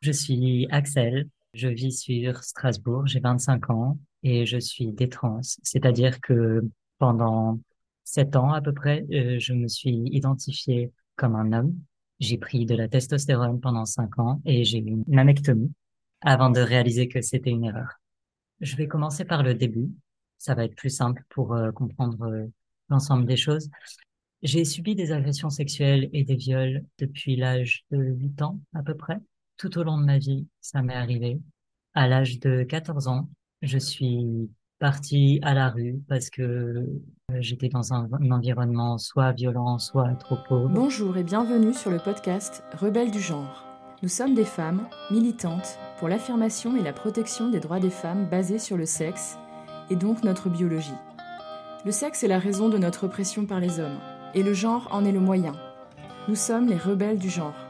Je suis Axel, je vis sur Strasbourg, j'ai 25 ans et je suis détrans, c'est-à-dire que pendant sept ans à peu près, euh, je me suis identifié comme un homme. J'ai pris de la testostérone pendant cinq ans et j'ai eu une mammectomie avant de réaliser que c'était une erreur. Je vais commencer par le début. Ça va être plus simple pour euh, comprendre euh, l'ensemble des choses. J'ai subi des agressions sexuelles et des viols depuis l'âge de 8 ans à peu près. Tout au long de ma vie, ça m'est arrivé. À l'âge de 14 ans, je suis partie à la rue parce que euh, j'étais dans un, un, environnement soit violent, soit trop pauvre. Bonjour et bienvenue sur le podcast Rebelles du genre. Nous sommes des femmes militantes pour l'affirmation et la protection des droits des femmes basés sur le sexe et donc notre biologie. Le sexe est la raison de notre oppression par les hommes et le genre en est le moyen. Nous sommes les rebelles du genre.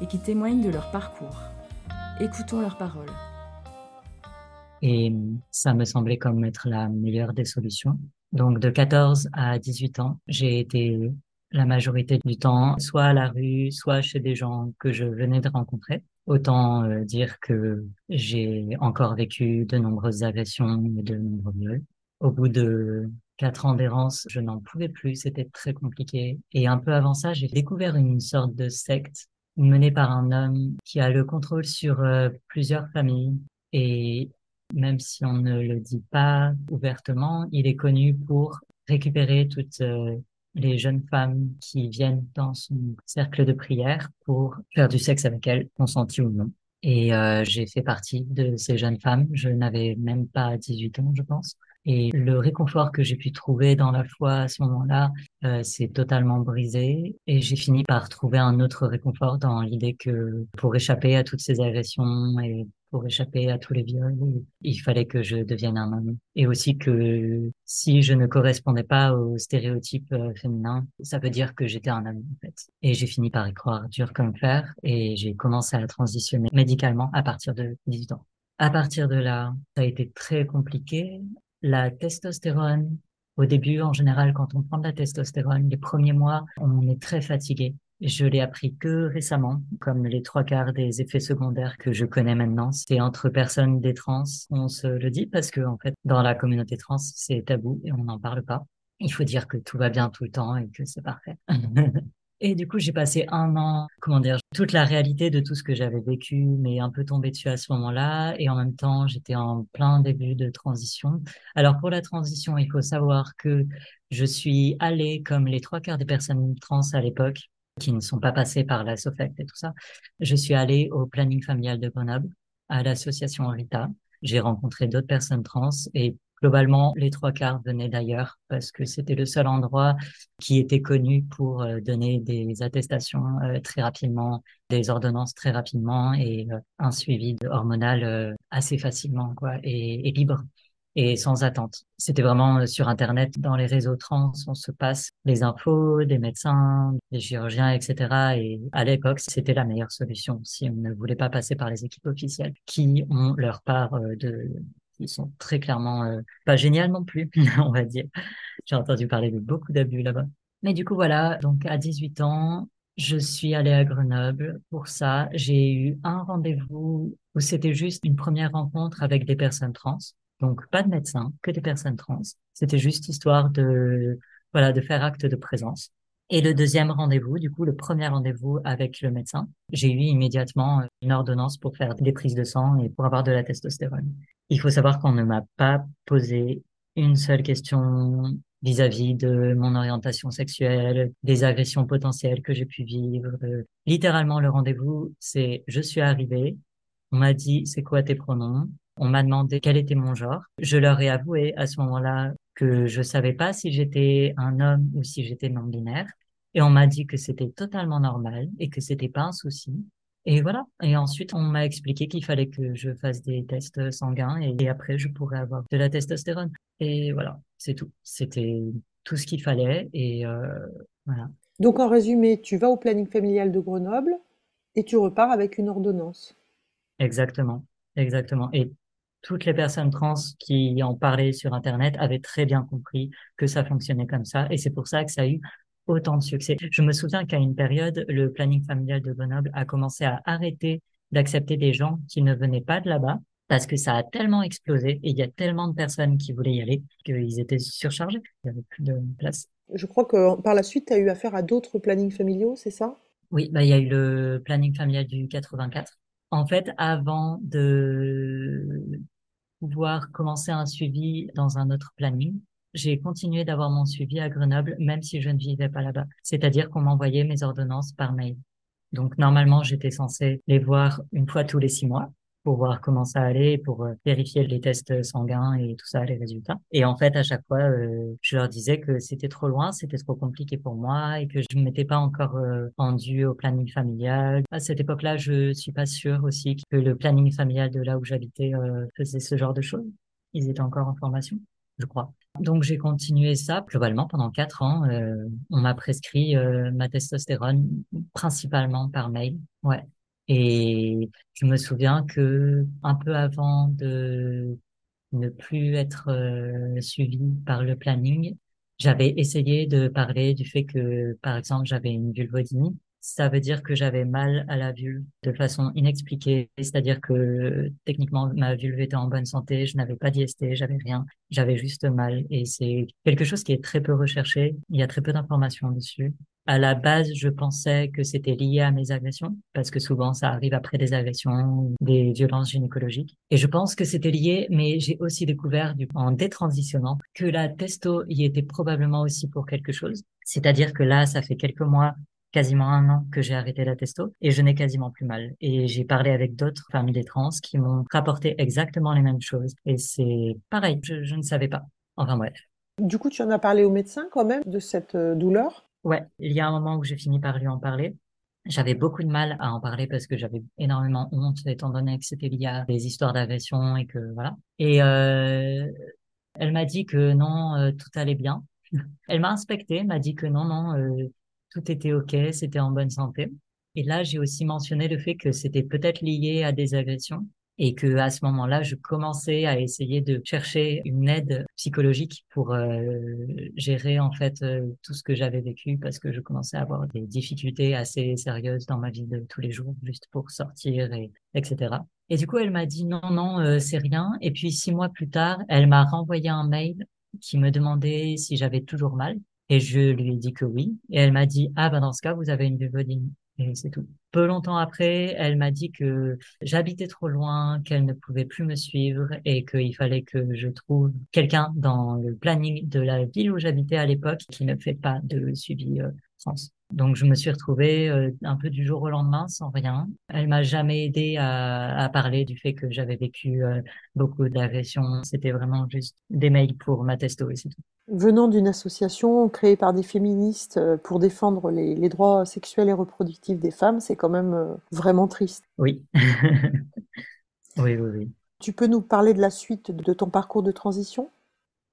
et qui témoignent de leur parcours. Écoutons leurs paroles. Et ça me semblait comme être la meilleure des solutions. Donc de 14 à 18 ans, j'ai été la majorité du temps soit à la rue, soit chez des gens que je venais de rencontrer. Autant euh, dire que j'ai encore vécu de nombreuses agressions et de nombreux viols. Au bout de quatre ans d'errance, je n'en pouvais plus, c'était très compliqué. Et un peu avant ça, j'ai découvert une sorte de secte menée par un homme qui a le contrôle sur euh, plusieurs familles. Et même si on ne le dit pas ouvertement, il est connu pour récupérer toutes euh, les jeunes femmes qui viennent dans son cercle de prière pour faire du sexe avec elles, consenti ou non. Et euh, j'ai fait partie de ces jeunes femmes. Je n'avais même pas 18 ans, je pense. Et le réconfort que j'ai pu trouver dans la foi à ce moment-là, euh, c'est totalement brisé. Et j'ai fini par trouver un autre réconfort dans l'idée que pour échapper à toutes ces agressions et pour échapper à tous les viols, il fallait que je devienne un homme. Et aussi que si je ne correspondais pas aux stéréotypes euh, féminins, ça veut dire que j'étais un homme, en fait. Et j'ai fini par y croire dur comme fer et j'ai commencé à transitionner médicalement à partir de 18 ans. À partir de là, ça a été très compliqué la testostérone, au début, en général, quand on prend de la testostérone, les premiers mois, on est très fatigué. Je l'ai appris que récemment, comme les trois quarts des effets secondaires que je connais maintenant, c'est entre personnes des trans. On se le dit parce que, en fait, dans la communauté trans, c'est tabou et on n'en parle pas. Il faut dire que tout va bien tout le temps et que c'est parfait. Et du coup, j'ai passé un an, comment dire, toute la réalité de tout ce que j'avais vécu, mais un peu tombé dessus à ce moment-là. Et en même temps, j'étais en plein début de transition. Alors pour la transition, il faut savoir que je suis allée, comme les trois quarts des personnes trans à l'époque, qui ne sont pas passées par la SOFECT et tout ça, je suis allée au planning familial de Grenoble, à l'association Rita. J'ai rencontré d'autres personnes trans et Globalement, les trois quarts venaient d'ailleurs parce que c'était le seul endroit qui était connu pour euh, donner des attestations euh, très rapidement, des ordonnances très rapidement et euh, un suivi hormonal assez facilement quoi et, et libre et sans attente. C'était vraiment sur Internet, dans les réseaux trans, on se passe les infos des médecins, des chirurgiens, etc. Et à l'époque, c'était la meilleure solution si on ne voulait pas passer par les équipes officielles qui ont leur part de ils sont très clairement euh, pas géniales non plus, on va dire. J'ai entendu parler de beaucoup d'abus là-bas. Mais du coup, voilà, donc à 18 ans, je suis allée à Grenoble. Pour ça, j'ai eu un rendez-vous où c'était juste une première rencontre avec des personnes trans. Donc, pas de médecin, que des personnes trans. C'était juste histoire de, voilà, de faire acte de présence. Et le deuxième rendez-vous, du coup, le premier rendez-vous avec le médecin, j'ai eu immédiatement une ordonnance pour faire des prises de sang et pour avoir de la testostérone. Il faut savoir qu'on ne m'a pas posé une seule question vis-à-vis de mon orientation sexuelle, des agressions potentielles que j'ai pu vivre. Littéralement, le rendez-vous, c'est je suis arrivée, on m'a dit c'est quoi tes pronoms, on m'a demandé quel était mon genre. Je leur ai avoué à ce moment-là que je savais pas si j'étais un homme ou si j'étais non binaire. Et on m'a dit que c'était totalement normal et que c'était pas un souci. Et voilà. Et ensuite, on m'a expliqué qu'il fallait que je fasse des tests sanguins et, après, je pourrais avoir de la testostérone. Et voilà, c'est tout. C'était tout ce qu'il fallait. Et euh, voilà. Donc, en résumé, tu vas au planning familial de Grenoble et tu repars avec une ordonnance. Exactement. Exactement. Et toutes les personnes trans qui en parlaient sur Internet avaient très bien compris que ça fonctionnait comme ça. Et c'est pour ça que ça a eu autant de succès. Je me souviens qu'à une période, le planning familial de Grenoble a commencé à arrêter d'accepter des gens qui ne venaient pas de là-bas parce que ça a tellement explosé et il y a tellement de personnes qui voulaient y aller qu'ils étaient surchargés. Il n'y avait plus de place. Je crois que par la suite, tu as eu affaire à d'autres plannings familiaux, c'est ça? Oui, bah, il y a eu le planning familial du 84. En fait, avant de pouvoir commencer un suivi dans un autre planning, j'ai continué d'avoir mon suivi à Grenoble, même si je ne vivais pas là-bas. C'est-à-dire qu'on m'envoyait mes ordonnances par mail. Donc, normalement, j'étais censée les voir une fois tous les six mois pour voir comment ça allait, pour euh, vérifier les tests sanguins et tout ça, les résultats. Et en fait, à chaque fois, euh, je leur disais que c'était trop loin, c'était trop compliqué pour moi et que je ne m'étais pas encore euh, rendu au planning familial. À cette époque-là, je suis pas sûre aussi que le planning familial de là où j'habitais faisait ce genre de choses. Ils étaient encore en formation, je crois. Donc j'ai continué ça globalement pendant quatre ans. on m'a prescrit ma testostérone principalement par mail. Ouais. Et je me souviens que un peu avant de ne plus être euh, suivie par le planning, j'avais essayé de parler du fait que, par exemple, j'avais une vulvodynie. Ça veut dire que j'avais mal à la vulve de façon inexpliquée, c'est-à-dire que techniquement ma vulve était en bonne santé, je n'avais pas d'IST, j'avais rien, j'avais juste mal. Et c'est quelque chose qui est très peu recherché, il y a très peu d'informations dessus. À la base, je pensais que c'était lié à mes agressions, parce que souvent ça arrive après des agressions, des violences gynécologiques. Et je pense que c'était lié, mais j'ai aussi découvert, en détransitionnant, que la testo y était probablement aussi pour quelque chose. C'est-à-dire que là, ça fait quelques mois quasiment un an que j'ai arrêté la testo et je n'ai quasiment plus mal. Et j'ai parlé avec d'autres familles des trans qui m'ont rapporté exactement les mêmes choses. Et c'est pareil, je, ne savais pas. Enfin bref. Du coup, tu en as parlé au médecin quand même de cette euh, douleur? Ouais, il y a un moment où j'ai fini par lui en parler. J'avais beaucoup de mal à en parler parce que j'avais énormément honte étant donné que c'était lié à des histoires d'agression et que voilà. Et euh, elle m'a dit que non, euh, tout allait bien. Elle m'a inspecté, m'a dit que non, non, euh, tout était OK, c'était en bonne santé. Et là, j'ai aussi mentionné le fait que c'était peut-être lié à des agressions et que à ce moment-là, je commençais à essayer de chercher une aide psychologique pour euh, gérer en fait euh, tout ce que j'avais vécu parce que je commençais à avoir des difficultés assez sérieuses dans ma vie de tous les jours juste pour sortir et etc. Et du coup, elle m'a dit non, non, euh, c'est rien. Et puis six mois plus tard, elle m'a renvoyé un mail qui me demandait si j'avais toujours mal. Et je lui ai dit que oui. Et elle m'a dit, ah ben dans ce cas, vous avez une vulvodynie. Et c'est. Peu longtemps après, elle m'a dit que j'habitais trop loin, qu'elle ne pouvait plus me suivre et qu'il fallait que je trouve quelqu'un dans le planning de la ville où j'habitais à l'époque qui ne fait pas de suivi euh, trans. Donc je me suis retrouvée euh, un peu du jour au lendemain sans rien. Elle m'a jamais aidé à, à, parler du fait que j'avais vécu euh, beaucoup d'agressions. C'était vraiment juste des mails pour ma testo et c'est tout venant d'une association créée par des féministes euh, pour défendre les, droits sexuels et reproductifs des femmes, c'est quand même vraiment triste. Oui. oui, oui, oui. Tu peux nous parler de la suite de ton parcours de transition?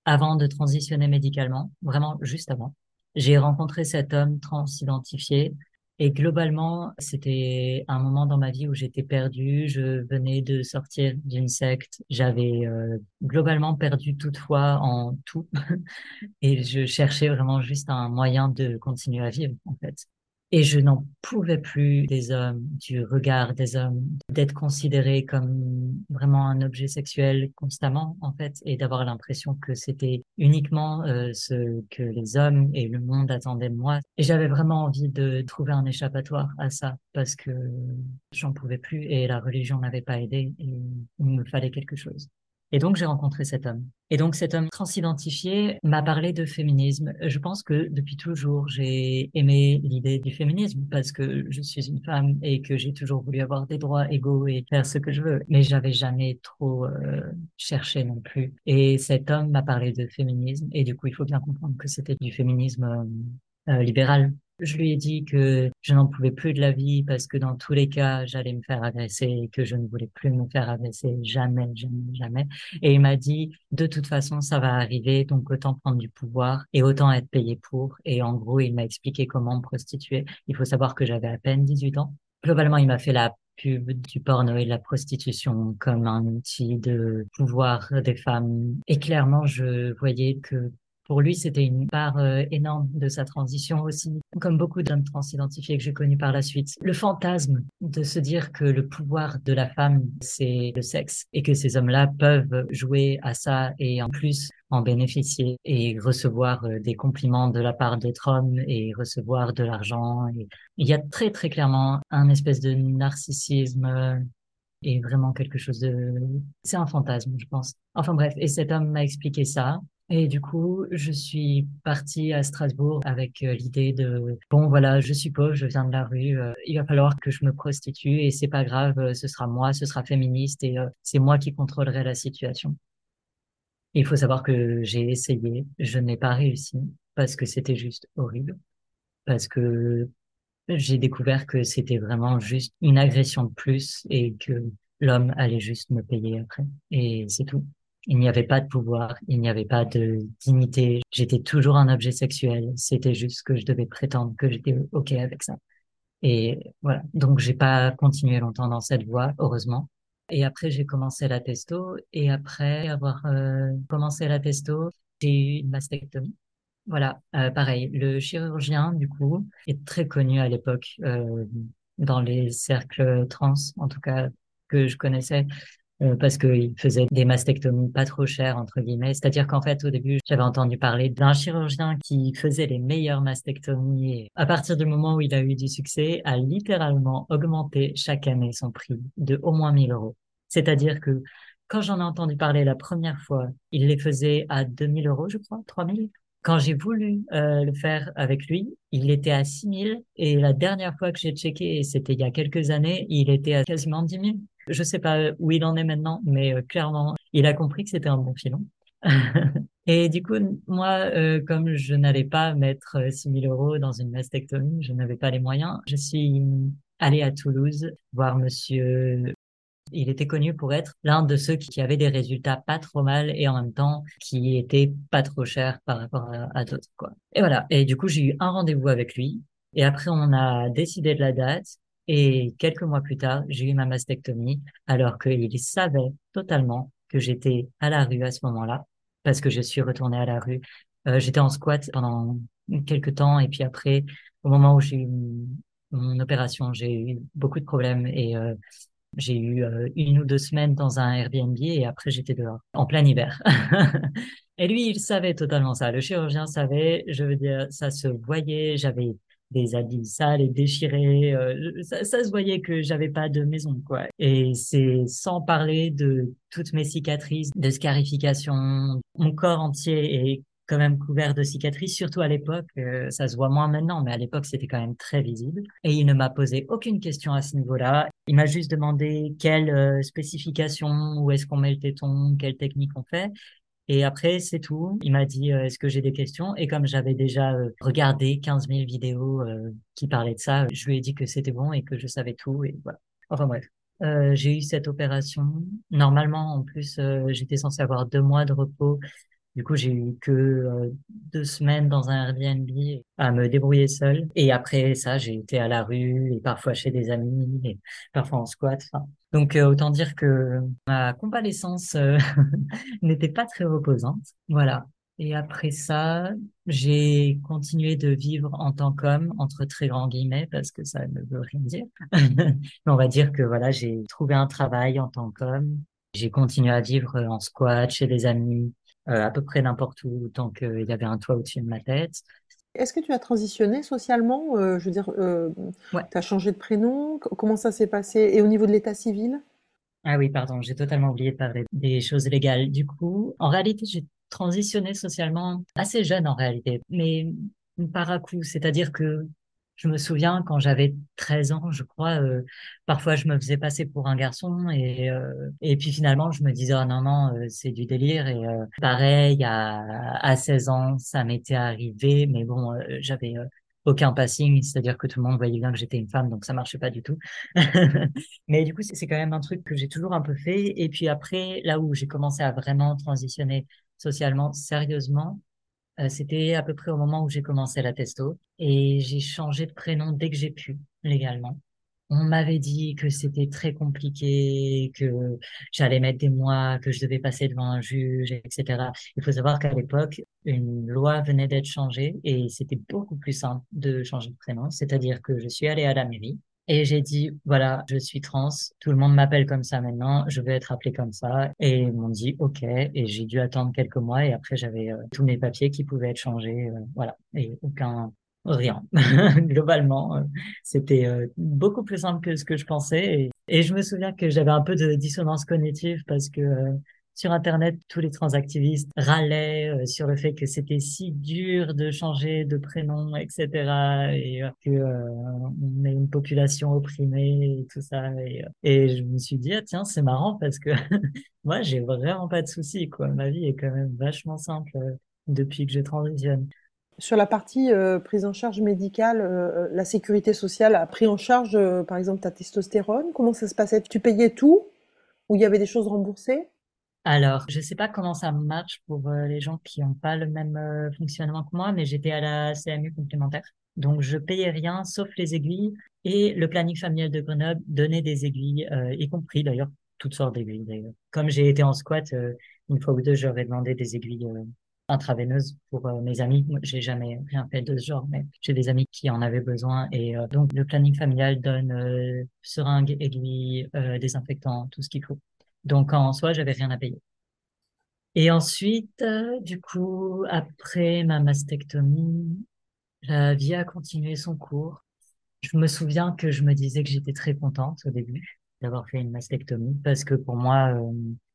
Avant de transitionner médicalement, vraiment juste avant, j'ai rencontré cet homme transidentifié et globalement, c'était un moment dans ma vie où j'étais perdue. Je venais de sortir d'une secte. J'avais euh, globalement perdu toute foi en tout. et je cherchais vraiment juste un moyen de continuer à vivre, en fait. Et je n'en pouvais plus des hommes, du regard des hommes, d'être considéré comme vraiment un objet sexuel constamment, en fait, et d'avoir l'impression que c'était uniquement euh, ce que les hommes et le monde attendaient de moi. Et j'avais vraiment envie de trouver un échappatoire à ça, parce que j'en pouvais plus et la religion n'avait pas aidé et il me fallait quelque chose. Et donc, j'ai rencontré cet homme. Et donc, cet homme transidentifié m'a parlé de féminisme. Je pense que depuis toujours, j'ai aimé l'idée du féminisme parce que je suis une femme et que j'ai toujours voulu avoir des droits égaux et faire ce que je veux. Mais j'avais jamais trop euh, cherché non plus. Et cet homme m'a parlé de féminisme. Et du coup, il faut bien comprendre que c'était du féminisme euh, libéral Je lui ai dit que je n'en pouvais plus de la vie parce que dans tous les cas, j'allais me faire agresser et que je ne voulais plus me faire agresser jamais, jamais, jamais. Et il m'a dit, de toute façon, ça va arriver, donc autant prendre du pouvoir et autant être payé pour. Et en gros, il m'a expliqué comment me prostituer. Il faut savoir que j'avais à peine 18 ans. Globalement, il m'a fait la pub du porno et de la prostitution comme un outil de pouvoir des femmes. Et clairement, je voyais que pour lui, c'était une part euh, énorme de sa transition aussi, comme beaucoup d'hommes transidentifiés que j'ai connus par la suite. Le fantasme de se dire que le pouvoir de la femme, c'est le sexe et que ces hommes-là peuvent jouer à ça et en plus en bénéficier et recevoir euh, des compliments de la part d'autres hommes et recevoir de l'argent. Il y a très très clairement un espèce de narcissisme euh, et vraiment quelque chose de... C'est un fantasme, je pense. Enfin bref, et cet homme m'a expliqué ça. Et du coup, je suis partie à Strasbourg avec euh, l'idée de bon voilà, je suppose, je viens de la rue, euh, il va falloir que je me prostitue et c'est pas grave, euh, ce sera moi, ce sera féministe et c'est moi qui contrôlerai la situation. Il faut savoir que j'ai essayé, je n'ai pas réussi parce que c'était juste horrible, parce que j'ai découvert que c'était vraiment juste une agression de plus et que l'homme allait juste me payer après et c'est tout. Il n'y avait pas de pouvoir, il n'y avait pas de dignité. J'étais toujours un objet sexuel. C'était juste que je devais prétendre que j'étais OK avec ça. Et voilà. Donc, j'ai pas continué longtemps dans cette voie, heureusement. Et après, j'ai commencé la testo. Et après avoir euh, commencé la testo, j'ai eu une mastectomie. Voilà, euh, pareil. Le chirurgien, du coup, est très connu à l'époque euh, dans les cercles trans, en tout cas que je connaissais. Euh, parce qu'il faisait des mastectomies pas trop chères, entre guillemets. C'est-à-dire qu'en fait, au début, j'avais entendu parler d'un chirurgien qui faisait les meilleures mastectomies. Et à partir du moment où il a eu du succès, a littéralement augmenté chaque année son prix de au moins 1000 euros. C'est-à-dire que quand j'en ai entendu parler la première fois, il les faisait à 2000 euros, je crois, 3000. Quand j'ai voulu euh, le faire avec lui, il était à 6000 et la dernière fois que j'ai checké, c'était il y a quelques années, il était à quasiment 10 000. Je sais pas où il en est maintenant, mais euh, clairement, il a compris que c'était un bon filon. et du coup, moi, euh, comme je n'allais pas mettre 6 000 euros dans une mastectomie, je n'avais pas les moyens, je suis allée à Toulouse voir monsieur il était connu pour être l'un de ceux qui avaient des résultats pas trop mal et en même temps qui étaient pas trop chers par rapport à, d'autres. Et voilà. Et du coup, j'ai eu un rendez-vous avec lui. Et après, on a décidé de la date. Et quelques mois plus tard, j'ai eu ma mastectomie, alors qu'il savait totalement que j'étais à la rue à ce moment-là, parce que je suis retournée à la rue. Euh, j'étais en squat pendant quelques temps, et puis après, au moment où j'ai eu mon opération, j'ai eu beaucoup de problèmes et euh, j'ai eu euh, une ou deux semaines dans un Airbnb et après j'étais dehors, en plein hiver. et lui, il savait totalement ça. Le chirurgien savait, je veux dire, ça se voyait, j'avais des habits sales et déchirés. Euh, ça, ça, se voyait que j'avais pas de maison, quoi. Et c'est sans parler de toutes mes cicatrices, de scarification. Mon corps entier est quand même couvert de cicatrices, surtout à l'époque. Euh, ça se voit moins maintenant, mais à l'époque, c'était quand même très visible. Et il ne m'a posé aucune question à ce niveau-là. Il m'a juste demandé quelle euh, spécification, où est-ce qu'on met le téton, quelle technique on fait. Et après, c'est tout. Il m'a dit, euh, est-ce que j'ai des questions? Et comme j'avais déjà regardé 15 000 vidéos qui parlaient de ça, je lui ai dit que c'était bon et que je savais tout. Et voilà. Enfin bref. j'ai eu cette opération. Normalement, en plus, j'étais censée avoir deux mois de repos du coup, j'ai eu que euh, deux semaines dans un Airbnb à me débrouiller seule. Et après ça, j'ai été à la rue et parfois chez des amis et parfois en squat. Donc, euh, autant dire que ma convalescence euh, n'était pas très reposante. Voilà. Et après ça, j'ai continué de vivre en tant qu'homme, entre très grands guillemets, parce que ça ne veut rien dire. Mais on va dire que voilà, j'ai trouvé un travail en tant qu'homme. J'ai continué à vivre en squat chez des amis, euh, à peu près n'importe où tant qu'il y avait un toit au-dessus de ma tête. Est-ce que tu as transitionné socialement euh, Je veux dire, euh, tu as changé de prénom? Comment ça s'est passé? Et au niveau de l'état civil? Ah oui, pardon, j'ai totalement oublié de parler des choses légales. Du coup, en réalité, j'ai transitionné socialement assez jeune en réalité, mais par à coup, c'est-à-dire que je me souviens quand j'avais 13 ans, je crois, euh, parfois je me faisais passer pour un garçon et euh, et puis finalement je me disais oh non non euh, c'est du délire et pareil à à 16 ans ça m'était arrivé mais bon j'avais aucun passing, c'est-à-dire que tout le monde voyait bien que j'étais une femme, donc ça marchait pas du tout. Mais du coup, c'est quand même un truc que j'ai toujours un peu fait. Et puis après, là où j'ai commencé à vraiment transitionner socialement, sérieusement, euh, c'était à peu près au moment où j'ai commencé la testo. Et j'ai changé de prénom dès que j'ai pu, légalement. On m'avait dit que c'était très compliqué, que j'allais mettre des mois, que je devais passer devant un juge, etc. Il faut savoir qu'à l'époque, une loi venait d'être changée et c'était beaucoup plus simple de changer de prénom. C'est-à-dire que je suis allée à la mairie et j'ai dit, voilà, je suis trans, tout le monde m'appelle comme ça maintenant, je vais être appelée comme ça. Et ils m'ont dit, OK. Et j'ai dû attendre quelques mois et après j'avais euh, tous mes papiers qui pouvaient être changés. Euh, voilà. Et aucun, rien. Globalement, euh, c'était beaucoup plus simple que ce que je pensais. Et, je me souviens que j'avais un peu de dissonance cognitive parce que sur Internet, tous les transactivistes râlaient sur le fait que c'était si dur de changer de prénom, etc. Et que on est une population opprimée et tout ça. Et, et je me suis dit, ah, tiens, c'est marrant parce que moi, j'ai vraiment pas de soucis, quoi. Ma vie est quand même vachement simple depuis que je transitionne. Sur la partie euh, prise en charge médicale, euh, la sécurité sociale a pris en charge, euh, par exemple, ta testostérone. Comment ça se passait? Tu payais tout ou il y avait des choses remboursées? Alors, je ne sais pas comment ça marche pour les gens qui n'ont pas le même fonctionnement que moi, mais j'étais à la CMU complémentaire. Donc, je payais rien sauf les aiguilles et le planning familial de Grenoble donnait des aiguilles, y compris d'ailleurs toutes sortes d'aiguilles. Comme j'ai été en squat, une fois ou deux, j'aurais demandé des aiguilles intraveineuse pour euh, mes amis. J'ai jamais rien fait de ce genre, mais j'ai des amis qui en avaient besoin. Et euh, donc, le planning familial donne euh, seringues, aiguilles, désinfectants, tout ce qu'il faut. Donc, en soi, j'avais rien à payer. Et ensuite, du coup, après ma mastectomie, la vie a continué son cours. Je me souviens que je me disais que j'étais très contente au début d'avoir fait une mastectomie parce que pour moi,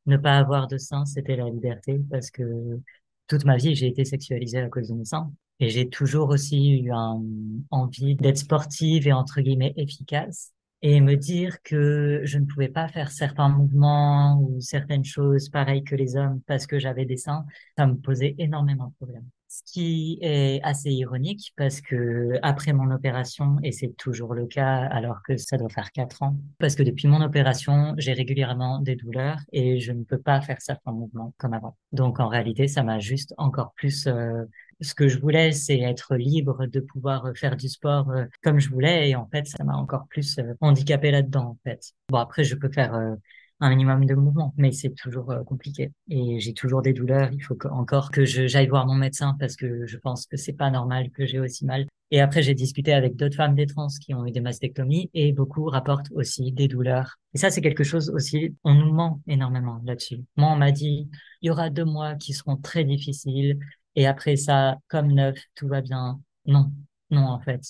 ne pas avoir de sein, c'était la liberté parce que toute ma vie, j'ai été sexualisée à cause de mes seins. Et j'ai toujours aussi eu un, envie d'être sportive et entre guillemets efficace. Et me dire que je ne pouvais pas faire certains mouvements ou certaines choses pareilles que les hommes parce que j'avais des seins, ça me posait énormément de problèmes. Ce qui est assez ironique parce que après mon opération, et c'est toujours le cas alors que ça doit faire quatre ans, parce que depuis mon opération, j'ai régulièrement des douleurs et je ne peux pas faire certains mouvements comme avant. Donc en réalité, ça m'a juste encore plus euh, ce que je voulais, c'est être libre de pouvoir faire du sport euh, comme je voulais. Et en fait, ça m'a encore plus euh, handicapé là-dedans, en fait. Bon, après, je peux faire un minimum de mouvement, mais c'est toujours euh, compliqué. Et j'ai toujours des douleurs. Il faut encore que j'aille voir mon médecin parce que je pense que c'est pas normal que j'ai aussi mal. Et après, j'ai discuté avec d'autres femmes des trans qui ont eu des mastectomies et beaucoup rapportent aussi des douleurs. Et ça, c'est quelque chose aussi, on nous ment énormément là-dessus. Moi, on m'a dit, il y aura deux mois qui seront très difficiles et après ça, comme neuf, tout va bien. Non, non, en fait.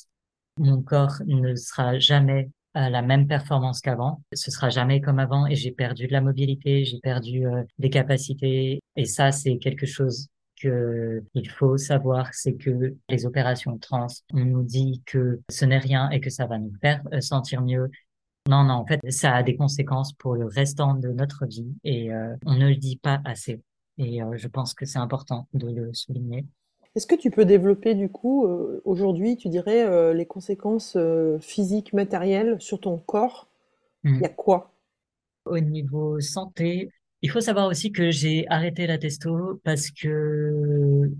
Mon corps ne sera jamais à la même performance qu'avant. Ce sera jamais comme avant et j'ai perdu de la mobilité, j'ai perdu euh, des capacités et ça c'est quelque chose que il faut savoir, c'est que les opérations trans, on nous dit que ce n'est rien et que ça va nous faire euh, sentir mieux. Non, non, en fait, ça a des conséquences pour le restant de notre vie et euh, on ne le dit pas assez. Et je pense que c'est important de le souligner. Est-ce que tu peux développer du coup, euh, aujourd'hui, tu dirais, euh, les conséquences euh, physiques, matérielles sur ton corps? Il y a mmh. quoi? Au niveau santé, il faut savoir aussi que j'ai arrêté la testo parce que,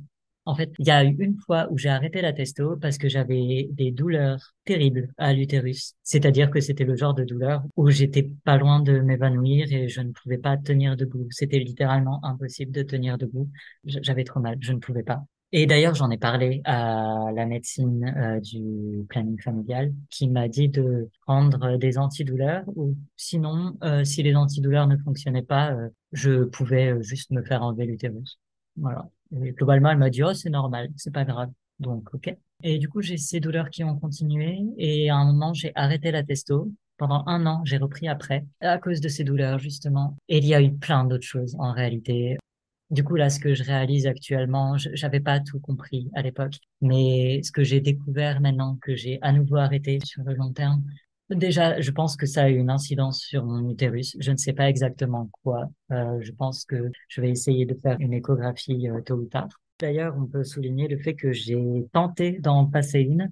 en fait, il y a eu une fois où j'ai arrêté la testo parce que j'avais des douleurs terribles à l'utérus. C'est-à-dire que c'était le genre de douleur où j'étais pas loin de m'évanouir et je ne pouvais pas tenir debout. C'était littéralement impossible de tenir debout. J'avais trop mal, je ne pouvais pas. Et d'ailleurs, j'en ai parlé à la médecine euh, du planning familial qui m'a dit de prendre des antidouleurs ou sinon, euh, si les antidouleurs ne fonctionnaient pas, euh, je pouvais juste me faire enlever l'utérus. Voilà. Et globalement, elle m'a dit, oh, c'est normal, c'est pas grave. Donc, ok. Et du coup, j'ai ces douleurs qui ont continué et à un moment, j'ai arrêté la testo. Pendant un an, j'ai repris après à cause de ces douleurs, justement. Et il y a eu plein d'autres choses en réalité. Du coup, là, ce que je réalise actuellement, j'avais pas tout compris à l'époque, mais ce que j'ai découvert maintenant que j'ai à nouveau arrêté sur le long terme, déjà, je pense que ça a eu une incidence sur mon utérus. Je ne sais pas exactement quoi. Euh, je pense que je vais essayer de faire une échographie euh, tôt ou tard. D'ailleurs, on peut souligner le fait que j'ai tenté d'en passer une,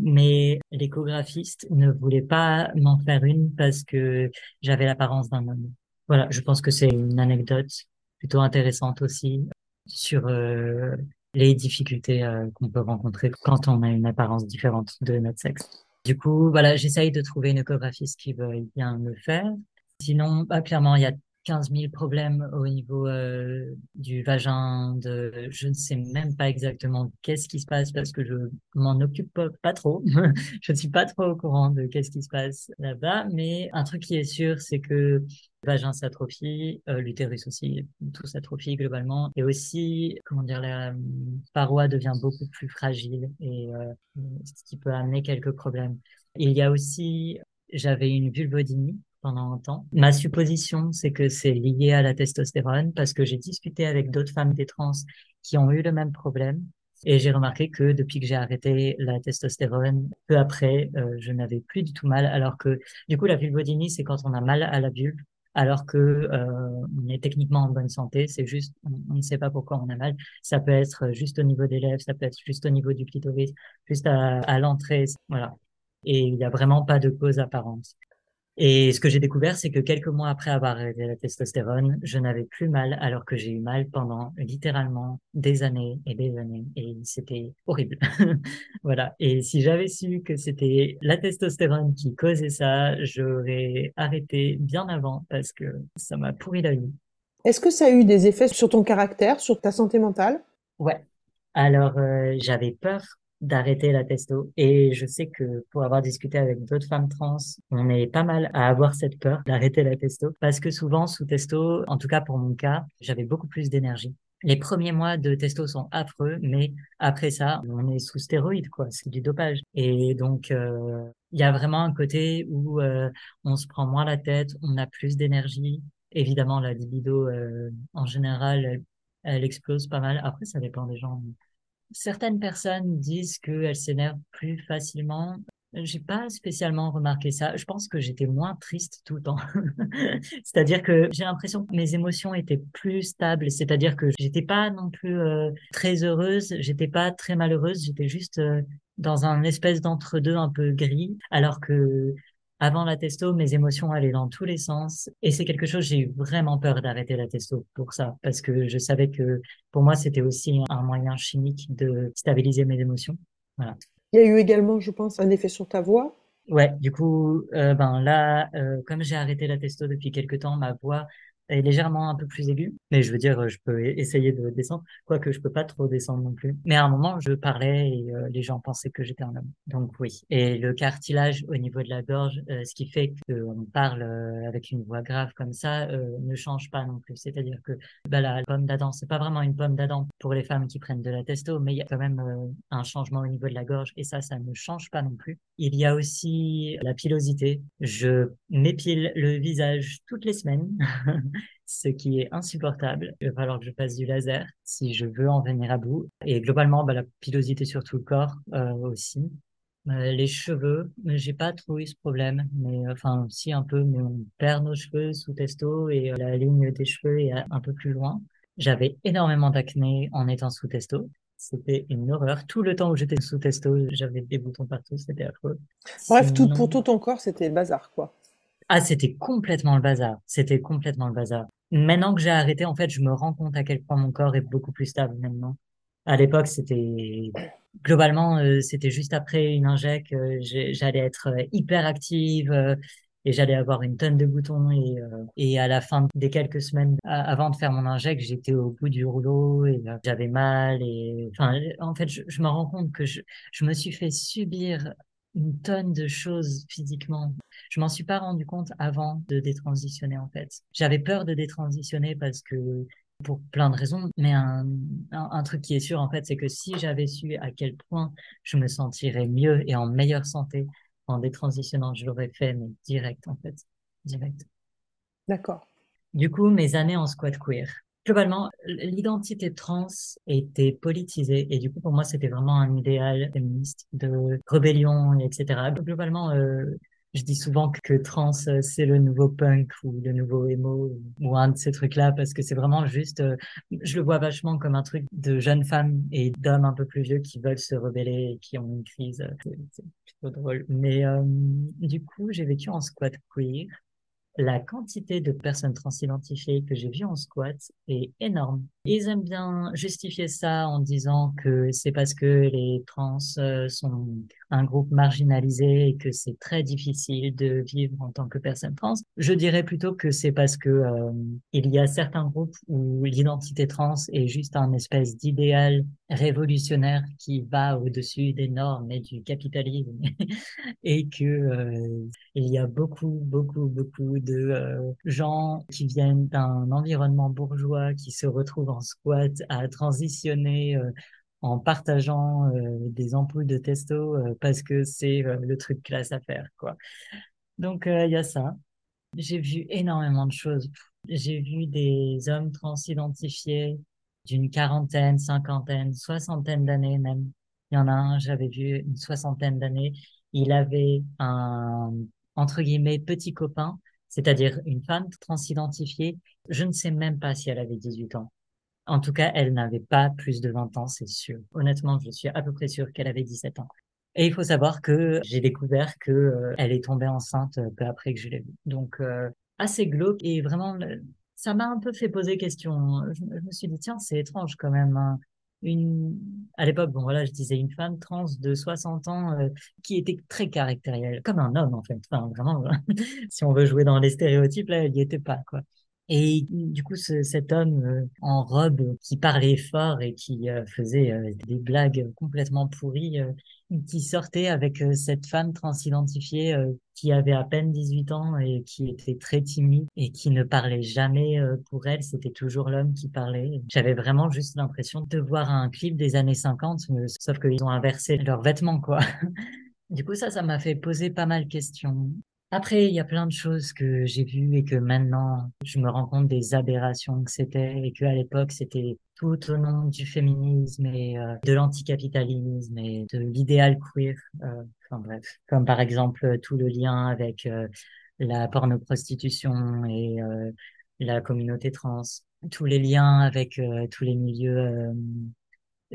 mais l'échographiste ne voulait pas m'en faire une parce que j'avais l'apparence d'un homme. Voilà, je pense que c'est une anecdote plutôt intéressante aussi sur euh, les difficultés euh, qu'on peut rencontrer quand on a une apparence différente de notre sexe. Du coup, voilà, j'essaye de trouver une échographiste qui veuille bien me faire. Sinon, clairement, il y a 15 000 problèmes au niveau euh, du vagin. De, je ne sais même pas exactement qu'est-ce qui se passe parce que je m'en occupe pas, trop. je ne suis pas trop au courant de qu'est-ce qui se passe là-bas. Mais un truc qui est sûr, c'est que le vagin s'atrophie, euh, l'utérus aussi, tout s'atrophie globalement. Et aussi, comment dire, la paroi devient beaucoup plus fragile et euh, ce qui peut amener quelques problèmes. Il y a aussi, j'avais une vulvodynie Ma supposition, c'est que c'est lié à la testostérone parce que j'ai discuté avec d'autres femmes des trans qui ont eu le même problème. Et j'ai remarqué que depuis que j'ai arrêté la testostérone, peu après, euh, je n'avais plus du tout mal. Alors que, du coup, la vulvodynie, c'est quand on a mal à la vulve, alors que euh, on est techniquement en bonne santé. C'est juste, on, ne sait pas pourquoi on a mal. Ça peut être juste au niveau des lèvres, ça peut être juste au niveau du clitoris, juste à, à l'entrée, voilà. Et il n'y a vraiment pas de cause apparente. Et ce que j'ai découvert, c'est que quelques mois après avoir arrêté la testostérone, je n'avais plus mal alors que j'ai eu mal pendant littéralement des années et des années et c'était horrible. voilà. Et si j'avais su que c'était la testostérone qui causait ça, j'aurais arrêté bien avant parce que ça m'a pourri la vie. Est-ce que ça a eu des effets sur ton caractère, sur ta santé mentale? Ouais. Alors, euh, j'avais peur d'arrêter la testo. Et je sais que pour avoir discuté avec d'autres femmes trans, on est pas mal à avoir cette peur d'arrêter la testo parce que souvent sous testo, en tout cas pour mon cas, j'avais beaucoup plus d'énergie. Les premiers mois de testo sont affreux, mais après ça, on est sous stéroïdes, quoi. C'est du dopage. Et donc, euh, il y a vraiment un côté où euh, on se prend moins la tête, on a plus d'énergie. Évidemment, la libido, euh, en général, elle, elle explose pas mal. Après, ça dépend des gens. Certaines personnes disent qu'elles s'énervent plus facilement. J'ai pas spécialement remarqué ça. Je pense que j'étais moins triste tout le temps. c'est-à-dire que j'ai l'impression que mes émotions étaient plus stables. C'est-à-dire que j'étais pas non plus euh, très heureuse, j'étais pas très malheureuse, j'étais juste euh, dans un espèce d'entre-deux un peu gris. Alors que avant la testo, mes émotions allaient dans tous les sens. Et c'est quelque chose, j'ai eu vraiment peur d'arrêter la testo pour ça, parce que je savais que pour moi, c'était aussi un moyen chimique de stabiliser mes émotions. Voilà. Il y a eu également, je pense, un effet sur ta voix. Ouais, du coup, euh, ben là, euh, comme j'ai arrêté la testo depuis quelques temps, ma voix est légèrement un peu plus aiguë. Mais je veux dire, je peux essayer de descendre, quoique je peux pas trop descendre non plus. Mais à un moment, je parlais et euh, les gens pensaient que j'étais un homme. Donc oui. Et le cartilage au niveau de la gorge, euh, ce qui fait qu'on parle euh, avec une voix grave comme ça, ne change pas non plus. C'est-à-dire que bah, la pomme d'Adam, c'est pas vraiment une pomme d'Adam pour les femmes qui prennent de la testo, mais il y a quand même un changement au niveau de la gorge et ça, ça ne change pas non plus. Il y a aussi la pilosité. Je m'épile le visage toutes les semaines. ce qui est insupportable. Il va falloir que je fasse du laser si je veux en venir à bout. Et globalement, bah, la pilosité sur tout le corps euh, aussi. Euh, les cheveux, j'ai pas trop eu ce problème, mais enfin si un peu, mais on perd nos cheveux sous testo et euh, la ligne des cheveux est un peu plus loin. J'avais énormément d'acné en étant sous testo. C'était une horreur. Tout le temps où j'étais sous testo, j'avais des boutons partout, c'était affreux. Bref, tout, pour tout ton corps, c'était le bazar, quoi. Ah, c'était complètement le bazar. C'était complètement le bazar. Maintenant que j'ai arrêté, en fait, je me rends compte à quel point mon corps est beaucoup plus stable maintenant. À l'époque, c'était globalement, euh, c'était juste après une injecte, euh, j'allais être euh, hyper active et j'allais avoir une tonne de boutons et, et à la fin des quelques semaines avant de faire mon injecte, j'étais au bout du rouleau et j'avais mal et enfin, en fait, je, je me rends compte que je, je me suis fait subir une tonne de choses physiquement. Je m'en suis pas rendu compte avant de détransitionner en fait. J'avais peur de détransitionner parce que pour plein de raisons, mais un, un, truc qui est sûr en fait, c'est que si j'avais su à quel point je me sentirais mieux et en meilleure santé en détransitionnant, je l'aurais fait, mais direct en fait, direct. D'accord. Du coup, mes années en squat queer, globalement, l'identité trans était politisée et du coup, pour moi, c'était vraiment un idéal féministe de rébellion, etc. Globalement, euh, Je dis souvent que trans, euh, c'est le nouveau punk ou le nouveau emo ou un de ces trucs-là parce que c'est vraiment juste, euh, je le vois vachement comme un truc de jeunes femmes et d'hommes un peu plus vieux qui veulent se rebeller et qui ont une crise. C'est plutôt drôle. Mais du coup, j'ai vécu en squat queer la quantité de personnes transidentifiées que j'ai vues en squat est énorme. Ils aiment bien justifier ça en disant que c'est parce que les trans euh, sont un groupe marginalisé et que c'est très difficile de vivre en tant que personne trans. Je dirais plutôt que c'est parce que euh, il y a certains groupes où l'identité trans est juste un espèce d'idéal révolutionnaire qui va au-dessus des normes et du capitalisme et que euh, il y a beaucoup beaucoup beaucoup de euh, gens qui viennent d'un environnement bourgeois qui se retrouvent en squat à transitionner euh, en partageant euh, des ampoules de testo parce que c'est le truc classe à faire quoi. Donc il y a ça. J'ai vu énormément de choses. J'ai vu des hommes transidentifiés d'une quarantaine, cinquantaine, soixantaine d'années même. Il y en a un, j'avais vu une soixantaine d'années. Il avait un, entre guillemets, petit copain c'est-à-dire une femme transidentifiée. Je ne sais même pas si elle avait 18 ans. En tout cas, elle n'avait pas plus de 20 ans, c'est sûr. Honnêtement, je suis à peu près sûr qu'elle avait 17 ans. Et il faut savoir que j'ai découvert que euh, elle est tombée enceinte peu après que je l'ai vue. Donc euh, assez glauque et vraiment ça m'a un peu fait poser question. Je, me suis dit tiens, c'est étrange quand même. Hein une à l'époque bon voilà je disais une femme trans de 60 ans euh, qui était très caractérielle comme un homme en fait. Enfin vraiment si on veut jouer dans les stéréotypes là il n'y était pas quoi et du coup, ce, cet homme euh, en robe qui parlait fort et qui euh, faisait euh, des blagues complètement pourries, qui sortait avec cette femme transidentifiée qui avait à peine 18 ans et qui était très timide et qui ne parlait jamais pour elle, c'était toujours l'homme qui parlait. J'avais vraiment juste l'impression de voir un clip des années 50, sauf qu'ils ont inversé leurs vêtements, quoi. Du coup, ça, ça m'a fait poser pas mal de questions. Après, il y a plein de choses que j'ai vues et que maintenant, je me rends compte des aberrations que c'était et qu'à l'époque, c'était tout au nom du féminisme et euh, de l'anticapitalisme et de l'idéal queer. Euh, enfin bref, comme par exemple tout le lien avec euh, la pornoprostitution et la communauté trans, tous les liens avec tous les milieux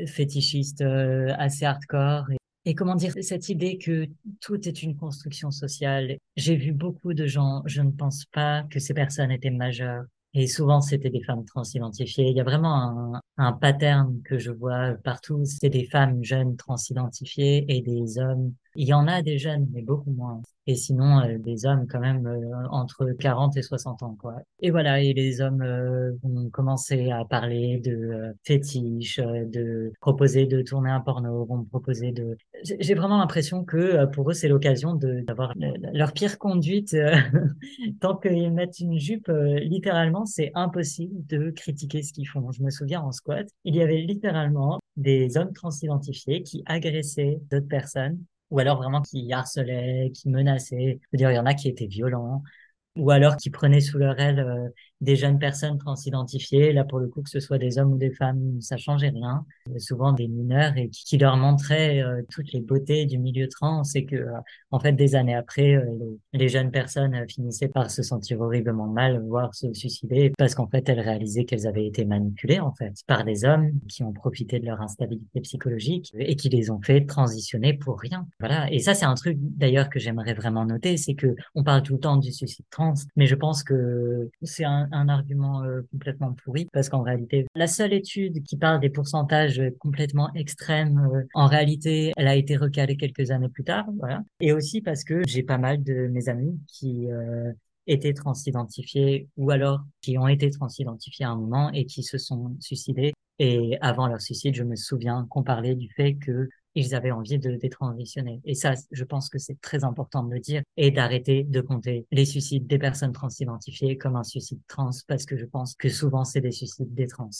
fétichistes assez hardcore comment dire, cette idée que tout est une construction sociale. J'ai vu beaucoup de gens, je ne pense pas que ces personnes étaient majeures. Et souvent, c'était des femmes transidentifiées. Il y a vraiment un, un pattern que je vois partout. C'est des femmes jeunes transidentifiées et des hommes il y en a des jeunes, mais beaucoup moins. Et sinon, euh, des hommes quand même euh, entre 40 et 60 ans, quoi. Et voilà, et les hommes euh, vont commencer à parler de fétiches, de proposer de tourner un porno, vont proposer de... J'ai vraiment l'impression que pour eux, c'est l'occasion d'avoir leur pire conduite. Tant qu'ils mettent une jupe, littéralement, c'est impossible de critiquer ce qu'ils font. Je me souviens en squat, il y avait littéralement des hommes transidentifiés qui agressaient d'autres personnes ou alors vraiment qui harcelaient, qui menaçaient. Je veux dire, il y en a qui étaient violents, ou alors qui prenaient sous leur aile euh, des jeunes personnes transidentifiées. Là, pour le coup, que ce soit des hommes ou des femmes, ça changeait rien. Euh, souvent des mineurs et qui, leur montraient euh, toutes les beautés du milieu trans et que, en fait, des années après, les, jeunes personnes finissaient par se sentir horriblement mal, voire se suicider parce qu'en fait, elles réalisaient qu'elles avaient été manipulées, en fait, par des hommes qui ont profité de leur instabilité psychologique et qui les ont fait transitionner pour rien. Voilà. Et ça, c'est un truc, d'ailleurs, que j'aimerais vraiment noter, c'est que on parle tout le temps du suicide trans mais je pense que c'est un, un, argument euh, complètement pourri parce qu'en réalité, la seule étude qui parle des pourcentages complètement extrêmes, euh, en réalité, elle a été recalée quelques années plus tard, voilà. Et aussi parce que j'ai pas mal de mes amis qui euh, étaient transidentifiés ou alors qui ont été transidentifiés à un moment et qui se sont suicidés. Et avant leur suicide, je me souviens qu'on parlait du fait que ils avaient envie de détransitionner. Et ça, je pense que c'est très important de le dire et d'arrêter de compter les suicides des personnes transidentifiées comme un suicide trans parce que je pense que souvent c'est des suicides des trans.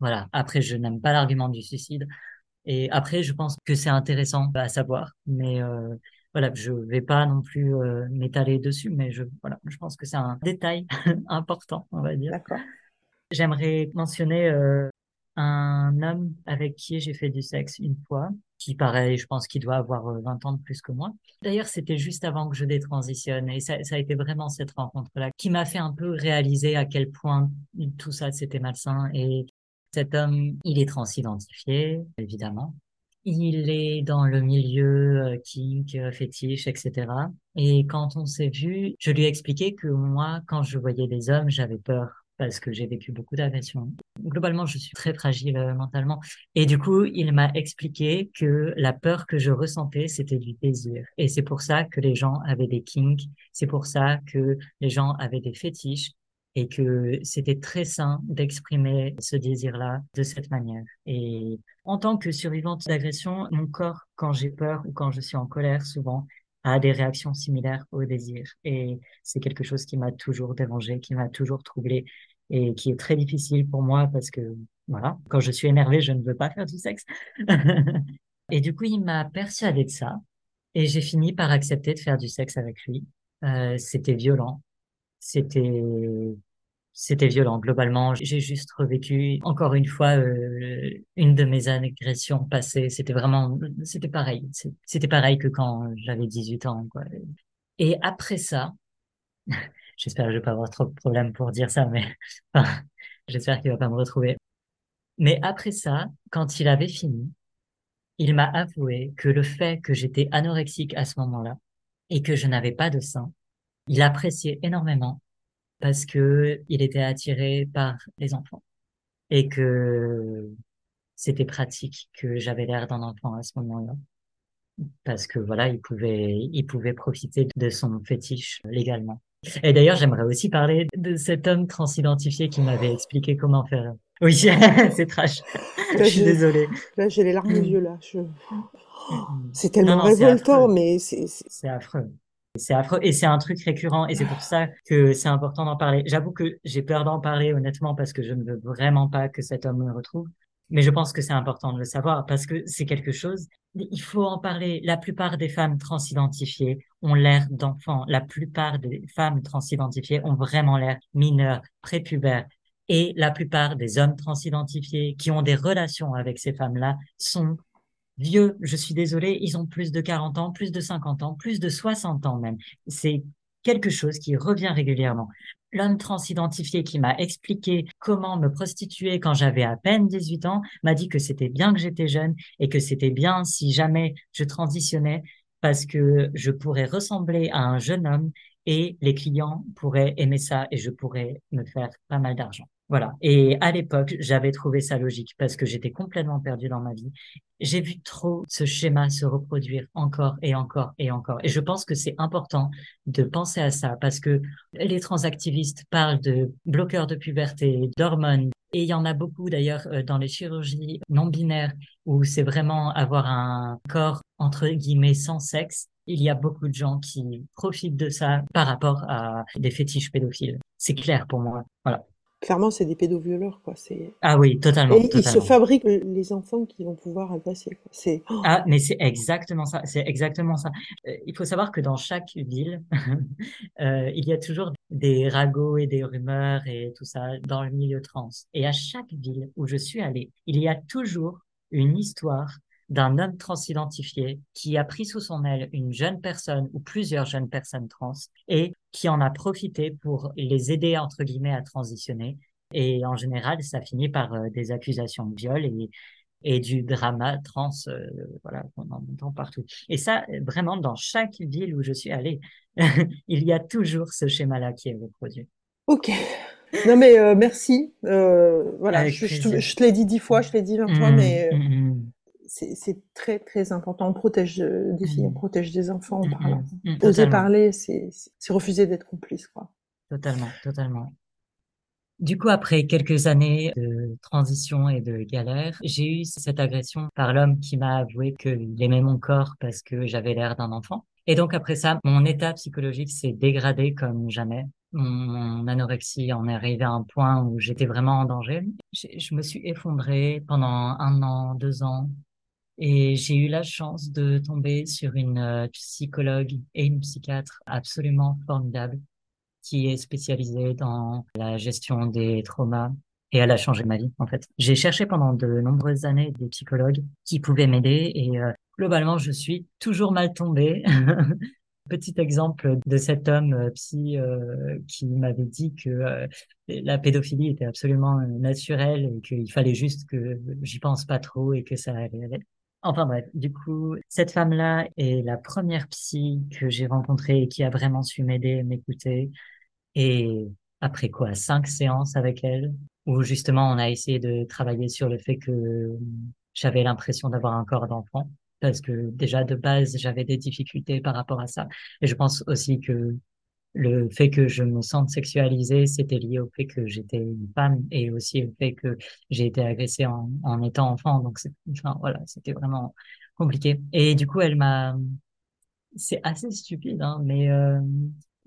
Voilà. Après, je n'aime pas l'argument du suicide. Et après, je pense que c'est intéressant à savoir, mais euh, voilà, je vais pas non plus euh, m'étaler dessus, mais je voilà, je pense que c'est un détail important, on va dire. D'accord. J'aimerais mentionner euh, un homme avec qui j'ai fait du sexe une fois, qui pareil, je pense qu'il doit avoir 20 ans de plus que moi. D'ailleurs, c'était juste avant que je détransitionne et ça, ça a été vraiment cette rencontre-là qui m'a fait un peu réaliser à quel point tout ça c'était malsain et cet homme, il est transidentifié, évidemment. Il est dans le milieu euh, kink, euh, fétiche, etc. Et quand on s'est vu, je lui ai expliqué que moi, quand je voyais des hommes, j'avais peur parce que j'ai vécu beaucoup d'agressions. Globalement, je suis très fragile euh, mentalement. Et du coup, il m'a expliqué que la peur que je ressentais, c'était du désir. Et c'est pour ça que les gens avaient des kinks, c'est pour ça que les gens avaient des fétiches et que c'était très sain d'exprimer ce désir-là de cette manière. Et en tant que survivante d'agression, mon corps, quand j'ai peur ou quand je suis en colère, souvent, a des réactions similaires au désir. Et c'est quelque chose qui m'a toujours dérangé, qui m'a toujours troublé et qui est très difficile pour moi parce que, voilà, quand je suis énervée, je ne veux pas faire du sexe. et du coup, il m'a persuadé de ça. Et j'ai fini par accepter de faire du sexe avec lui. Euh, c'était violent. C'était c'était violent. Globalement, j'ai juste revécu encore une fois euh, une de mes agressions passées. C'était vraiment, c'était pareil. C'était pareil que quand j'avais 18 ans. Quoi. Et après ça, j'espère que je vais pas avoir trop de problèmes pour dire ça, mais j'espère qu'il va pas me retrouver. Mais après ça, quand il avait fini, il m'a avoué que le fait que j'étais anorexique à ce moment-là et que je n'avais pas de sein, il appréciait énormément parce que il était attiré par les enfants et que c'était pratique que j'avais l'air d'un enfant à ce moment-là. Parce que voilà il pouvait il pouvait profiter de son fétiche légalement. Et d'ailleurs j'aimerais aussi parler de cet homme transidentifié qui m'avait expliqué comment faire. Oui c'est trash. Je suis désolée. là j'ai les larmes aux yeux là. Je... c'est tellement révoltant mais c'est c'est affreux c'est affreux et c'est un truc récurrent et c'est pour ça que c'est important d'en parler. J'avoue que j'ai peur d'en parler honnêtement parce que je ne veux vraiment pas que cet homme me retrouve. Mais je pense que c'est important de le savoir parce que c'est quelque chose. Il faut en parler. La plupart des femmes transidentifiées ont l'air d'enfants. La plupart des femmes transidentifiées ont vraiment l'air mineures, prépubères. Et la plupart des hommes transidentifiés qui ont des relations avec ces femmes-là sont vieux, je suis désolée, ils ont plus de 40 ans, plus de 50 ans, plus de 60 ans même. C'est quelque chose qui revient régulièrement. L'homme transidentifié qui m'a expliqué comment me prostituer quand j'avais à peine 18 ans m'a dit que c'était bien que j'étais jeune et que c'était bien si jamais je transitionnais parce que je pourrais ressembler à un jeune homme et les clients pourraient aimer ça et je pourrais me faire pas mal d'argent. Voilà. Et à l'époque, j'avais trouvé ça logique parce que j'étais complètement perdu dans ma vie. J'ai vu trop ce schéma se reproduire encore et encore et encore. Et je pense que c'est important de penser à ça parce que les transactivistes parlent de bloqueurs de puberté, d'hormones. Et il y en a beaucoup d'ailleurs euh, dans les chirurgies non binaires où c'est vraiment avoir un corps entre guillemets sans sexe. Il y a beaucoup de gens qui profitent de ça par rapport à des fétiches pédophiles. C'est clair pour moi. Voilà clairement, c'est des pédovioleurs, quoi. C'est... Ah oui, totalement. Et ils se fabriquent les enfants qui vont pouvoir agresser, quoi. C'est... Oh. Ah, mais c'est exactement ça. C'est exactement ça. Euh, il faut savoir que dans chaque ville, euh, il y a toujours des ragots et des rumeurs et tout ça dans le milieu trans. Et à chaque ville où je suis allée, il y a toujours une histoire d'un homme transidentifié qui a pris sous son aile une jeune personne ou plusieurs jeunes personnes trans et qui en a profité pour les aider entre guillemets à transitionner. Et en général, ça finit par euh, des accusations de viol et, et du drama trans, euh, voilà, qu'on entend partout. Et ça, vraiment, dans chaque ville où je suis allée, il y a toujours ce schéma-là qui est reproduit. Ok. Non mais euh, merci. voilà, je, te l'ai dit dix fois, je l'ai dit vingt fois, mmh, mais mmh, mmh c'est très très important. On protège euh, des filles, on mmh. protège des enfants en mmh, parlant. Mmh, Oser parler, c'est refuser d'être complice, quoi. Totalement, totalement. Du coup, après quelques années de transition et de galère, j'ai eu cette agression par l'homme qui m'a avoué qu'il aimait mon corps parce que j'avais l'air d'un enfant. Et donc après ça, mon état psychologique s'est dégradé comme jamais. Mon anorexie en est arrivé à un point où j'étais vraiment en danger. Je me suis effondrée pendant un an, deux ans. Et j'ai eu la chance de tomber sur une euh, psychologue et une psychiatre absolument formidable qui est spécialisée dans la gestion des traumas et elle a changé ma vie en fait. J'ai cherché pendant de nombreuses années des psychologues qui pouvaient m'aider et euh, globalement je suis toujours mal tombée. Petit exemple de cet homme euh, psy qui m'avait dit que la pédophilie était absolument naturelle et qu'il fallait juste que j'y pense pas trop et que ça allait. Enfin bref, du coup, cette femme-là est la première psy que j'ai rencontrée et qui a vraiment su m'aider, m'écouter. Et après quoi, cinq séances avec elle, où justement on a essayé de travailler sur le fait que j'avais l'impression d'avoir un corps d'enfant, parce que déjà de base j'avais des difficultés par rapport à ça. Et je pense aussi que le fait que je me sente sexualisée, c'était lié au fait que j'étais une femme et aussi au fait que j'ai été agressée en, en étant enfant. Donc, enfin, voilà, c'était vraiment compliqué. Et du coup, elle m'a, c'est assez stupide, hein, mais euh,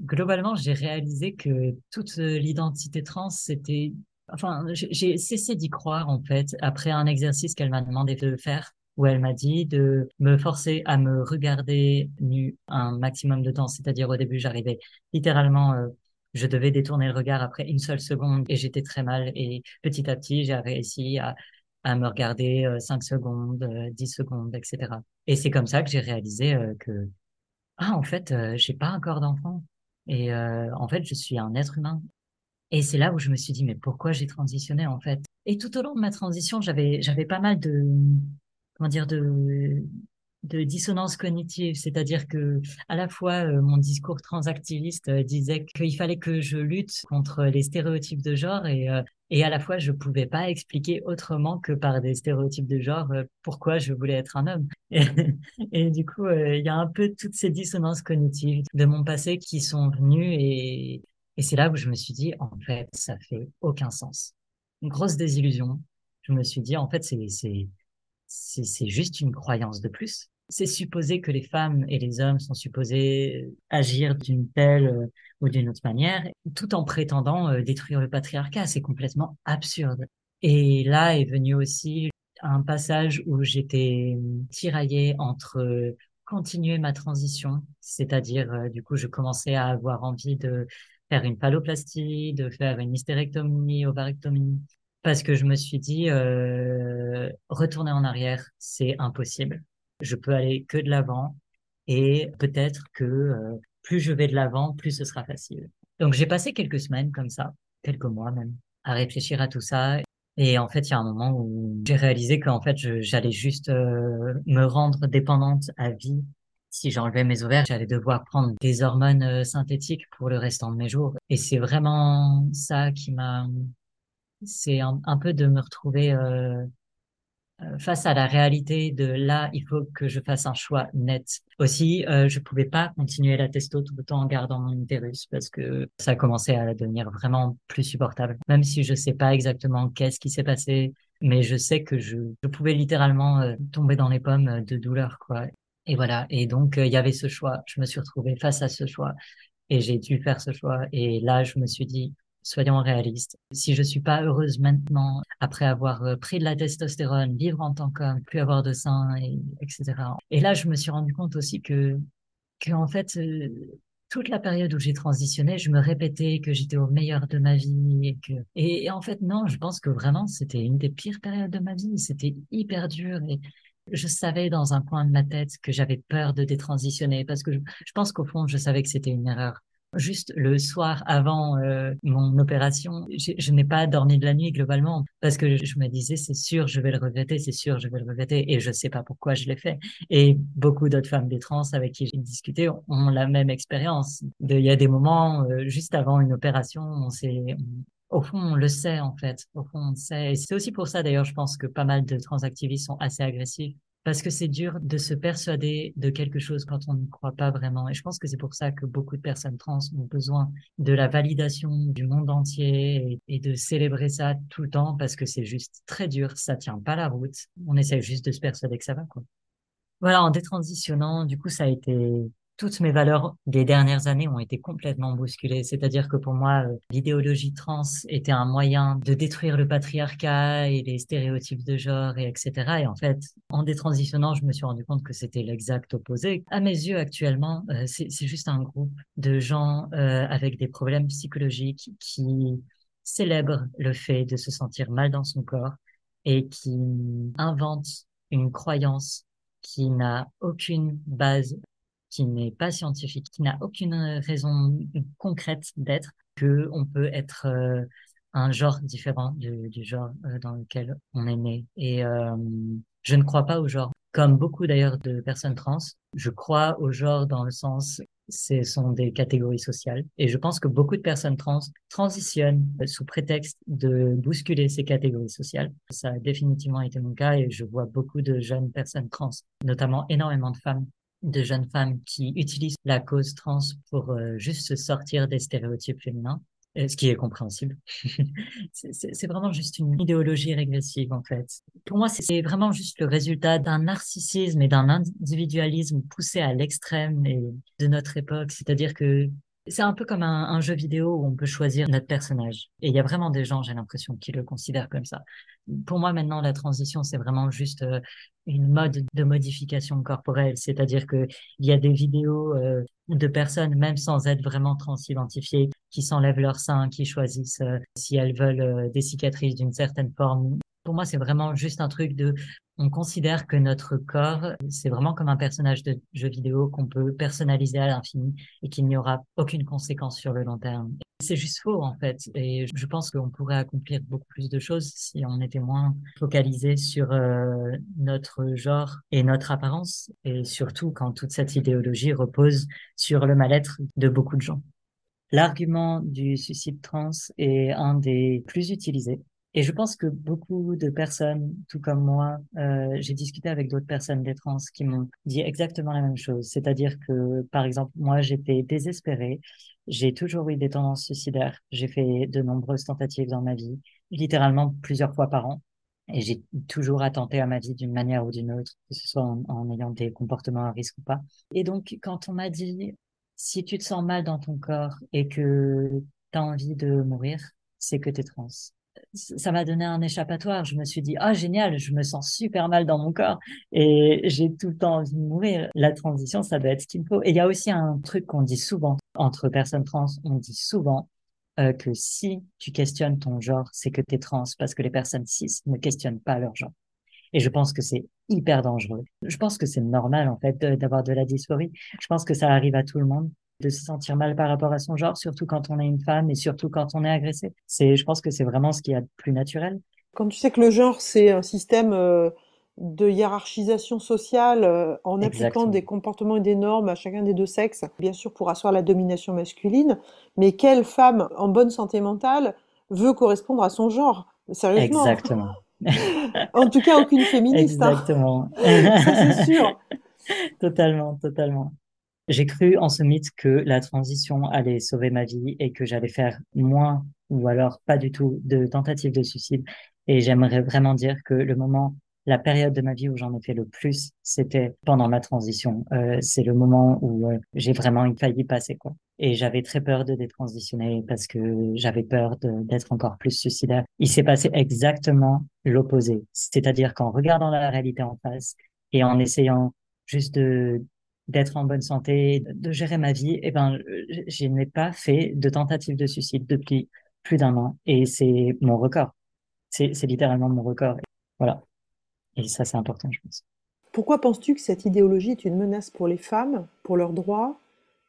globalement, j'ai réalisé que toute l'identité trans, c'était, enfin, j'ai cessé d'y croire en fait après un exercice qu'elle m'a demandé de faire où elle m'a dit de me forcer à me regarder nu un maximum de temps. C'est-à-dire au début, j'arrivais littéralement, euh, je devais détourner le regard après une seule seconde et j'étais très mal. Et petit à petit, j'ai réussi à, me regarder euh, 5 secondes, euh, 10 secondes, etc. Et c'est comme ça que j'ai réalisé euh, que, ah, en fait, euh, j'ai pas un corps d'enfant. Et en fait, je suis un être humain. Et c'est là où je me suis dit, mais pourquoi j'ai transitionné en fait? Et tout au long de ma transition, j'avais pas mal de comment dire de de dissonance cognitive, c'est-à-dire que à la fois euh, mon discours transactiviste euh, disait qu'il fallait que je lutte contre les stéréotypes de genre et euh, et à la fois je pouvais pas expliquer autrement que par des stéréotypes de genre pourquoi je voulais être un homme. Et, du coup, il y a un peu toutes ces dissonances cognitives de mon passé qui sont venues et et c'est là où je me suis dit en fait ça fait aucun sens. Une grosse désillusion. Je me suis dit en fait c'est c'est juste une croyance de plus. C'est supposé que les femmes et les hommes sont supposés agir d'une telle euh, ou d'une autre manière, tout en prétendant euh, détruire le patriarcat. C'est complètement absurde. Et là est venu aussi un passage où j'étais tiraillée entre continuer ma transition, c'est-à-dire euh, du coup je commençais à avoir envie de faire une phalloplastie, de faire une hystérectomie, ovarectomie, parce que je me suis dit, euh, retourner en arrière, c'est impossible. Je peux aller que de l'avant et peut-être que euh, plus je vais de l'avant, plus ce sera facile. Donc j'ai passé quelques semaines comme ça, quelques mois même, à réfléchir à tout ça. Et en fait, il y a un moment où j'ai réalisé qu'en fait, j'allais juste euh, me rendre dépendante à vie. Si j'enlevais mes ovaires, j'allais devoir prendre des hormones synthétiques pour le restant de mes jours. Et c'est vraiment ça qui m'a c'est un, peu de me retrouver euh, euh, face à la réalité de là, il faut que je fasse un choix net. Aussi, euh, je pouvais pas continuer la testo tout le temps en gardant mon utérus parce que ça commençait à devenir vraiment plus supportable. Même si je sais pas exactement qu'est-ce qui s'est passé, mais je sais que je, je pouvais littéralement euh, tomber dans les pommes de douleur, quoi. Et voilà. Et donc, il y avait ce choix. Je me suis retrouvée face à ce choix et j'ai dû faire ce choix. Et là, je me suis dit, soyons réalistes. Si je suis pas heureuse maintenant, après avoir euh, pris de la testostérone, vivre en tant qu'homme, plus avoir de sein, et, etc. Et là, je me suis rendu compte aussi que, que en fait, euh, toute la période où j'ai transitionné, je me répétais que j'étais au meilleur de ma vie et que, et, en fait, non, je pense que vraiment, c'était une des pires périodes de ma vie. C'était hyper dur et, je savais dans un coin de ma tête que j'avais peur de détransitionner parce que je pense qu'au fond, je savais que c'était une erreur. Juste le soir avant euh, mon opération, je, n'ai pas dormi de la nuit globalement parce que je, me disais c'est sûr je vais le regretter, c'est sûr je vais le regretter et je sais pas pourquoi je l'ai fait. Et beaucoup d'autres femmes des trans avec qui j'ai discuté ont, la même expérience. Il y a des moments euh, juste avant une opération, on s'est au fond, on le sait en fait. Au fond, on le sait. Et c'est aussi pour ça d'ailleurs, je pense que pas mal de transactivistes sont assez agressifs parce que c'est dur de se persuader de quelque chose quand on n'y croit pas vraiment. Et je pense que c'est pour ça que beaucoup de personnes trans ont besoin de la validation du monde entier et, de célébrer ça tout le temps parce que c'est juste très dur, ça tient pas la route. On essaie juste de se persuader que ça va. Voilà, en détransitionnant, du coup, ça a été toutes mes valeurs des dernières années ont été complètement bousculées. C'est-à-dire que pour moi, euh, l'idéologie trans était un moyen de détruire le patriarcat et les stéréotypes de genre et etc. Et en fait, en détransitionnant, je me suis rendu compte que c'était l'exact opposé. À mes yeux, actuellement, euh, c'est juste un groupe de gens euh, avec des problèmes psychologiques qui célèbre le fait de se sentir mal dans son corps et qui invente une croyance qui n'a aucune base, qui n'est pas scientifique, qui n'a aucune raison concrète d'être, que on peut être euh, un genre différent du, genre euh, dans lequel on est né. Et euh, je ne crois pas au genre. Comme beaucoup d'ailleurs de personnes trans, je crois au genre dans le sens ce sont des catégories sociales. Et je pense que beaucoup de personnes trans transitionnent sous prétexte de bousculer ces catégories sociales. Ça a définitivement été mon cas et je vois beaucoup de jeunes personnes trans, notamment énormément de femmes de jeunes femmes qui utilisent la cause trans pour euh, juste sortir des stéréotypes féminins ce qui est compréhensible. c'est vraiment juste une idéologie régressive, en fait. Pour moi, c'est vraiment juste le résultat d'un narcissisme et d'un individualisme poussé à l'extrême de notre époque. C'est-à-dire que c'est un peu comme un, jeu vidéo où on peut choisir notre personnage. Et il y a vraiment des gens, j'ai l'impression, qui le considèrent comme ça. Pour moi, maintenant, la transition, c'est vraiment juste euh, une mode de modification corporelle. C'est-à-dire que il y a des vidéos euh, de personnes, même sans être vraiment transidentifiées, qui s'enlèvent leur sein, qui choisissent euh, si elles veulent des cicatrices d'une certaine forme. Pour moi, c'est vraiment juste un truc de on considère que notre corps, c'est vraiment comme un personnage de jeu vidéo qu'on peut personnaliser à l'infini et qu'il n'y aura aucune conséquence sur le long terme. C'est juste faux, en fait. Et je pense qu'on pourrait accomplir beaucoup plus de choses si on était moins focalisé sur euh, notre genre et notre apparence. Et surtout quand toute cette idéologie repose sur le mal-être de beaucoup de gens. L'argument du suicide trans est un des plus utilisés et je pense que beaucoup de personnes, tout comme moi, euh, j'ai discuté avec d'autres personnes des trans qui m'ont dit exactement la même chose. C'est-à-dire que, par exemple, moi, j'étais désespérée. J'ai toujours eu des tendances suicidaires. J'ai fait de nombreuses tentatives dans ma vie, littéralement plusieurs fois par an. Et j'ai toujours attenté à ma vie d'une manière ou d'une autre, que ce soit en, en ayant des comportements à risque ou pas. Et donc, quand on m'a dit, si tu te sens mal dans ton corps et que tu as envie de mourir, c'est que tu es trans ça m'a donné un échappatoire. Je me suis dit, ah, génial, je me sens super mal dans mon corps et j'ai tout le temps envie de mourir. La transition, ça doit être ce qu'il faut. Et il y a aussi un truc qu'on dit souvent entre personnes trans, on dit souvent euh, que si tu questionnes ton genre, c'est que tu es trans parce que les personnes cis ne questionnent pas leur genre. Et je pense que c'est hyper dangereux. Je pense que c'est normal, en fait, d'avoir de la dysphorie. Je pense que ça arrive à tout le monde de se sentir mal par rapport à son genre, surtout quand on est une femme et surtout quand on est agressé. C'est, je pense que c'est vraiment ce qui est plus naturel. Quand tu sais que le genre, c'est un système euh, de hiérarchisation sociale euh, en appliquant des comportements et des normes à chacun des deux sexes, bien sûr pour asseoir la domination masculine, mais quelle femme en bonne santé mentale veut correspondre à son genre? Sérieusement. Exactement. en tout cas, aucune féministe. Hein. Exactement. Ça, c'est sûr. totalement, totalement. J'ai cru en ce mythe que la transition allait sauver ma vie et que j'allais faire moins ou alors pas du tout de tentatives de suicide. Et j'aimerais vraiment dire que le moment, la période de ma vie où j'en ai fait le plus, c'était pendant ma transition. Euh, c'est le moment où euh, j'ai vraiment failli passer quoi. Et j'avais très peur de détransitionner parce que j'avais peur d'être encore plus suicidaire. Il s'est passé exactement l'opposé. C'est-à-dire qu'en regardant la réalité en face et en essayant juste de d'être en bonne santé, de gérer ma vie, eh ben, je n'ai pas fait de tentative de suicide depuis plus d'un an et c'est mon record. C'est, c'est littéralement mon record. Voilà. Et ça, c'est important, je pense. Pourquoi penses-tu que cette idéologie est une menace pour les femmes, pour leurs droits,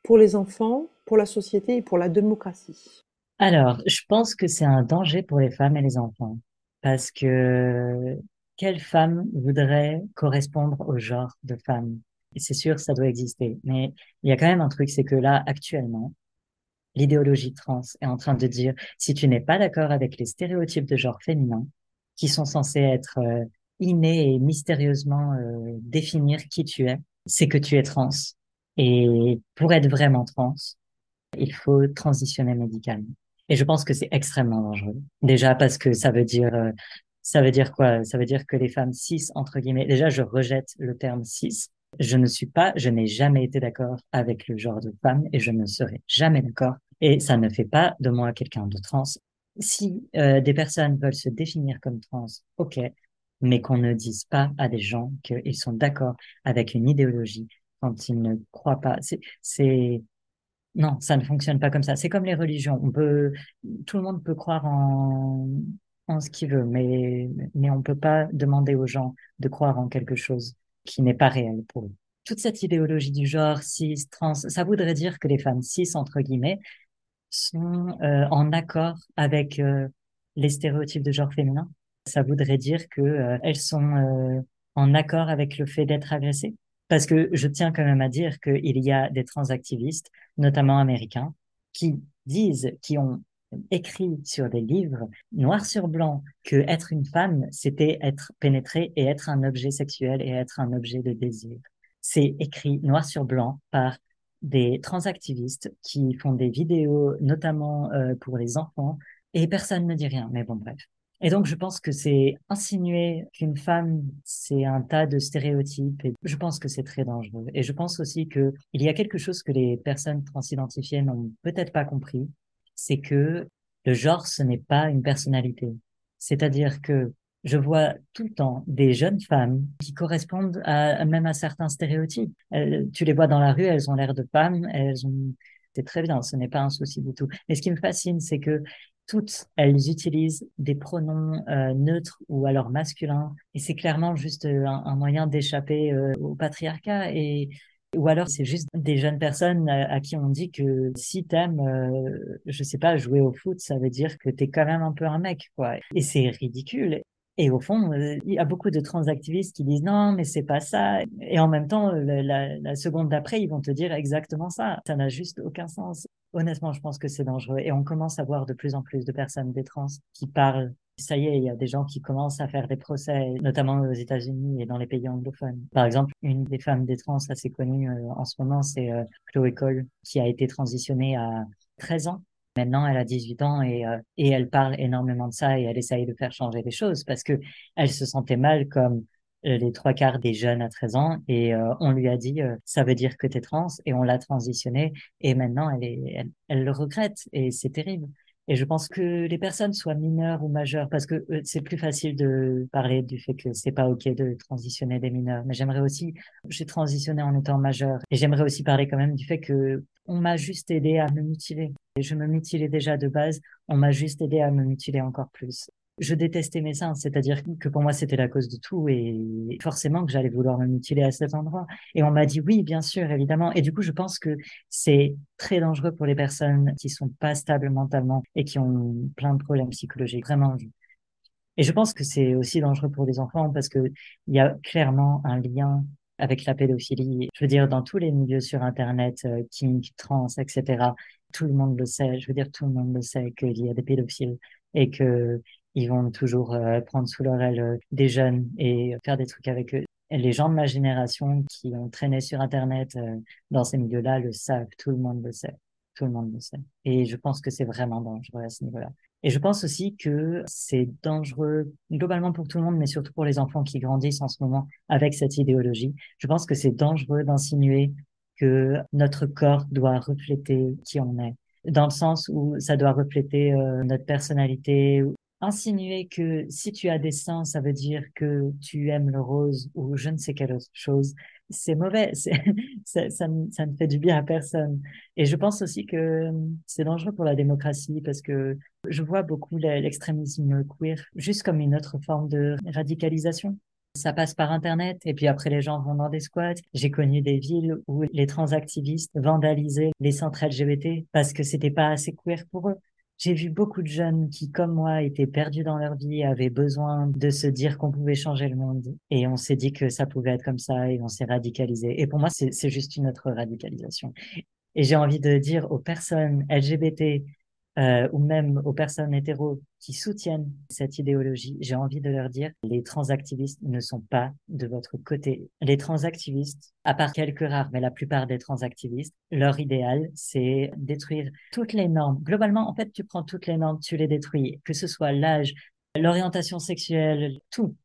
pour les enfants, pour la société et pour la démocratie? Alors, je pense que c'est un danger pour les femmes et les enfants. Parce que quelle femme voudrait correspondre au genre de femme c'est sûr, ça doit exister. Mais il y a quand même un truc, c'est que là, actuellement, l'idéologie trans est en train de dire, si tu n'es pas d'accord avec les stéréotypes de genre féminin, qui sont censés être euh, innés et mystérieusement euh, définir qui tu es, c'est que tu es trans. Et pour être vraiment trans, il faut transitionner médicalement. Et je pense que c'est extrêmement dangereux. Déjà parce que ça veut dire, euh, ça veut dire quoi? Ça veut dire que les femmes cis, entre guillemets, déjà je rejette le terme cis je ne suis pas, je n'ai jamais été d'accord avec le genre de femme et je ne serai jamais d'accord. Et ça ne fait pas de moi quelqu'un de trans. Si euh, des personnes veulent se définir comme trans, ok, mais qu'on ne dise pas à des gens qu'ils sont d'accord avec une idéologie quand ils ne croient pas. C'est, Non, ça ne fonctionne pas comme ça. C'est comme les religions. On peut, tout le monde peut croire en, en ce qu'il veut, mais, mais on peut pas demander aux gens de croire en quelque chose qui n'est pas réel pour eux. Toute cette idéologie du genre cis, trans, ça voudrait dire que les femmes cis, entre guillemets, sont euh, en accord avec euh, les stéréotypes de genre féminin. Ça voudrait dire que euh, elles sont en accord avec le fait d'être agressées. Parce que je tiens quand même à dire qu'il y a des transactivistes, notamment américains, qui disent, qui ont écrit sur des livres, noir sur blanc, que être une femme, c'était être pénétré et être un objet sexuel et être un objet de désir. C'est écrit noir sur blanc par des transactivistes qui font des vidéos, notamment euh, pour les enfants, et personne ne dit rien. Mais bon, bref. Et donc, je pense que c'est insinuer qu'une femme, c'est un tas de stéréotypes. Et je pense que c'est très dangereux. Et je pense aussi que il y a quelque chose que les personnes transidentifiées n'ont peut-être pas compris. C'est que le genre, ce n'est pas une personnalité. C'est-à-dire que je vois tout le temps des jeunes femmes qui correspondent à, même à certains stéréotypes. tu les vois dans la rue, elles ont l'air de femmes, elles ont, c'est très bien, ce n'est pas un souci du tout. Mais ce qui me fascine, c'est que toutes, elles utilisent des pronoms euh, neutres ou alors masculins, et c'est clairement juste euh, un, moyen d'échapper euh, au patriarcat. Et ou alors c'est juste des jeunes personnes à, qui on dit que si t'aimes, je sais pas, jouer au foot, ça veut dire que t'es quand même un peu un mec, quoi. Et c'est ridicule. Et au fond, il y a beaucoup de transactivistes qui disent non, mais c'est pas ça. Et en même temps, la, la seconde d'après, ils vont te dire exactement ça. Ça n'a juste aucun sens. Honnêtement, je pense que c'est dangereux. Et on commence à voir de plus en plus de personnes des trans qui parlent. Ça y est, il y a des gens qui commencent à faire des procès, notamment aux États-Unis et dans les pays anglophones. Par exemple, une des femmes des trans assez connues euh, en ce moment, c'est euh, Chloé Cole, qui a été transitionnée à 13 ans. Maintenant, elle a 18 ans et, euh, et elle parle énormément de ça et elle essaye de faire changer les choses parce que elle se sentait mal comme euh, les trois quarts des jeunes à 13 ans et on lui a dit ça veut dire que tu es trans et on l'a transitionné et maintenant elle le regrette et c'est terrible et je pense que les personnes soient mineures ou majeures parce que c'est plus facile de parler du fait que c'est pas ok de transitionner des mineurs. Mais j'aimerais aussi j'ai transitionné en étant majeur et j'aimerais aussi parler quand même du fait que on m'a juste aidé à me mutiler. Et je me mutilais déjà de base on m'a juste aidé à me mutiler encore plus je détestais mes seins, c'est-à-dire que pour moi c'était la cause de tout et forcément que j'allais vouloir me mutiler à cet endroit. Et on m'a dit oui, bien sûr, évidemment. Et du coup, je pense que c'est très dangereux pour les personnes qui sont pas stables mentalement et qui ont plein de problèmes psychologiques, vraiment. Et je pense que c'est aussi dangereux pour les enfants parce que il y a clairement un lien avec la pédophilie. Je veux dire, dans tous les milieux sur Internet, euh, kink, trans, etc., tout le monde le sait. Je veux dire, tout le monde le sait qu'il y a des pédophiles et que ils vont toujours euh, prendre sous leur aile euh, des jeunes et faire des trucs avec eux. les gens de ma génération qui ont traîné sur Internet euh, dans ces milieux-là le savent, tout le monde le sait, tout le monde le sait. Et je pense que c'est vraiment dangereux à ce niveau-là. Et je pense aussi que c'est dangereux globalement pour tout le monde, mais surtout pour les enfants qui grandissent en ce moment avec cette idéologie. Je pense que c'est dangereux d'insinuer que notre corps doit refléter qui on est dans le sens où ça doit refléter notre personnalité insinuer que si tu as des seins, ça veut dire que tu aimes le rose ou je ne sais quelle autre chose, c'est mauvais. ça, ça, ça, ne fait du bien à personne. Et je pense aussi que c'est dangereux pour la démocratie parce que je vois beaucoup l'extrémisme queer juste comme une autre forme de radicalisation. Ça passe par Internet et puis après les gens vont dans des squats. J'ai connu des villes où les transactivistes vandalisaient les centres LGBT parce que c'était pas assez queer pour eux. J'ai vu beaucoup de jeunes qui, comme moi, étaient perdus dans leur vie, avaient besoin de se dire qu'on pouvait changer le monde. Et on s'est dit que ça pouvait être comme ça et on s'est radicalisé. Et pour moi, c'est juste une autre radicalisation. Et j'ai envie de dire aux personnes LGBT euh, ou même aux personnes hétéros qui soutiennent cette idéologie, j'ai envie de leur dire, les transactivistes ne sont pas de votre côté. Les transactivistes, à part quelques rares, mais la plupart des transactivistes, leur idéal, c'est détruire toutes les normes. Globalement, en fait, tu prends toutes les normes, tu les détruis, que ce soit l'âge, l'orientation sexuelle, tout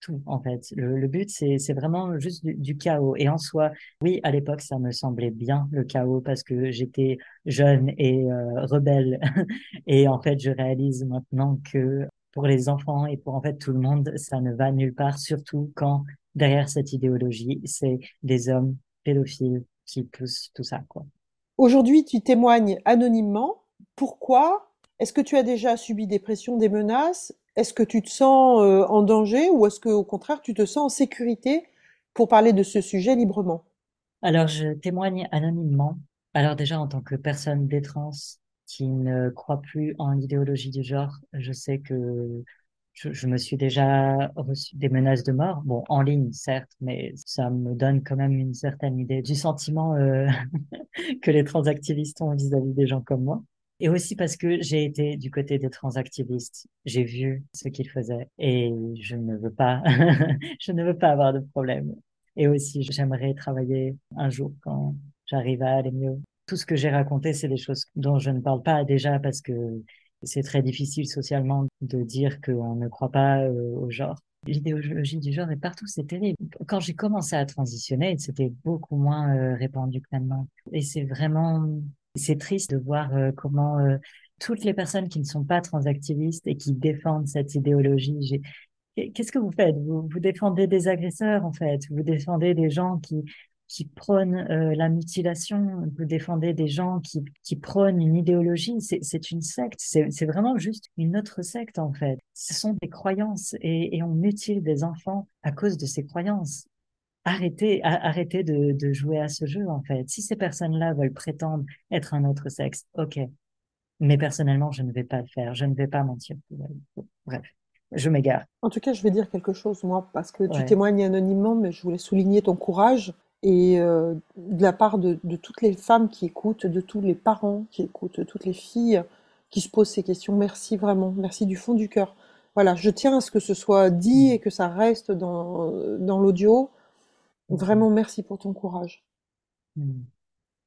tout en fait. Le, but, c'est, vraiment juste du, chaos. Et en soi, oui, à l'époque, ça me semblait bien le chaos parce que j'étais jeune et euh, rebelle. et en fait, je réalise maintenant que pour les enfants et pour en fait tout le monde, ça ne va nulle part, surtout quand derrière cette idéologie, c'est des hommes pédophiles qui poussent tout ça, quoi. Aujourd'hui, tu témoignes anonymement. Pourquoi Est-ce que tu as déjà subi des pressions, des menaces? Est-ce que tu te sens euh, en danger ou est-ce que au contraire tu te sens en sécurité pour parler de ce sujet librement? Alors, je témoigne anonymement. Alors déjà, en tant que personne des trans qui ne croit plus en l'idéologie du genre, je sais que je, me suis déjà reçu des menaces de mort, bon, en ligne, certes, mais ça me donne quand même une certaine idée du sentiment euh, que les transactivistes ont vis-à-vis des gens comme moi. Et aussi parce que j'ai été du côté des transactivistes. J'ai vu ce qu'ils faisaient et je ne veux pas, je ne veux pas avoir de problème. Et aussi, j'aimerais travailler un jour quand j'arrive à aller mieux. Tout ce que j'ai raconté, c'est des choses dont je ne parle pas déjà parce que c'est très difficile socialement de dire qu'on ne croit pas euh, au genre. L'idéologie du genre est partout, c'est terrible. Quand j'ai commencé à transitionner, c'était beaucoup moins euh, répandu que maintenant. Et c'est vraiment, c'est triste de voir euh, comment toutes les personnes qui ne sont pas transactivistes et qui défendent cette idéologie, qu'est-ce que vous faites? Vous, vous défendez des agresseurs en fait, vous défendez des gens qui qui prônent euh, la mutilation, vous défendez des gens qui, qui prônent une idéologie, c'est une secte, c'est vraiment juste une autre secte en fait. Ce sont des croyances et, et on mutile des enfants à cause de ces croyances. Arrêtez, arrêtez de, de jouer à ce jeu en fait. Si ces personnes-là veulent prétendre être un autre sexe, ok. Mais personnellement, je ne vais pas le faire. Je ne vais pas mentir. Bref, je m'égare. En tout cas, je vais dire quelque chose, moi, parce que tu témoignes anonymement, mais je voulais souligner ton courage et euh, de la part de, de, toutes les femmes qui écoutent, de tous les parents qui écoutent, toutes les filles qui se posent ces questions, merci vraiment, merci du fond du cœur. Voilà, je tiens à ce que ce soit dit mm. et que ça reste dans, dans l'audio. Vraiment, merci pour ton courage. Mm.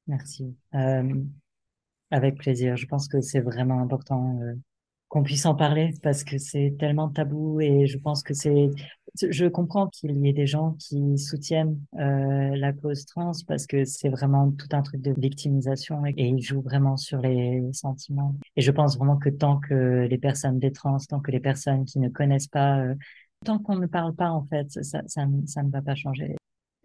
Merci. Euh, avec plaisir. Je pense que c'est vraiment important euh, qu'on puisse en parler parce que c'est tellement tabou et je pense que c'est je comprends qu'il y ait des gens qui soutiennent euh, la cause trans parce que c'est vraiment tout un truc de victimisation et, ils jouent vraiment sur les sentiments. Et je pense vraiment que tant que les personnes des trans, tant que les personnes qui ne connaissent pas, tant qu'on ne parle pas en fait, ça, ne va pas changer.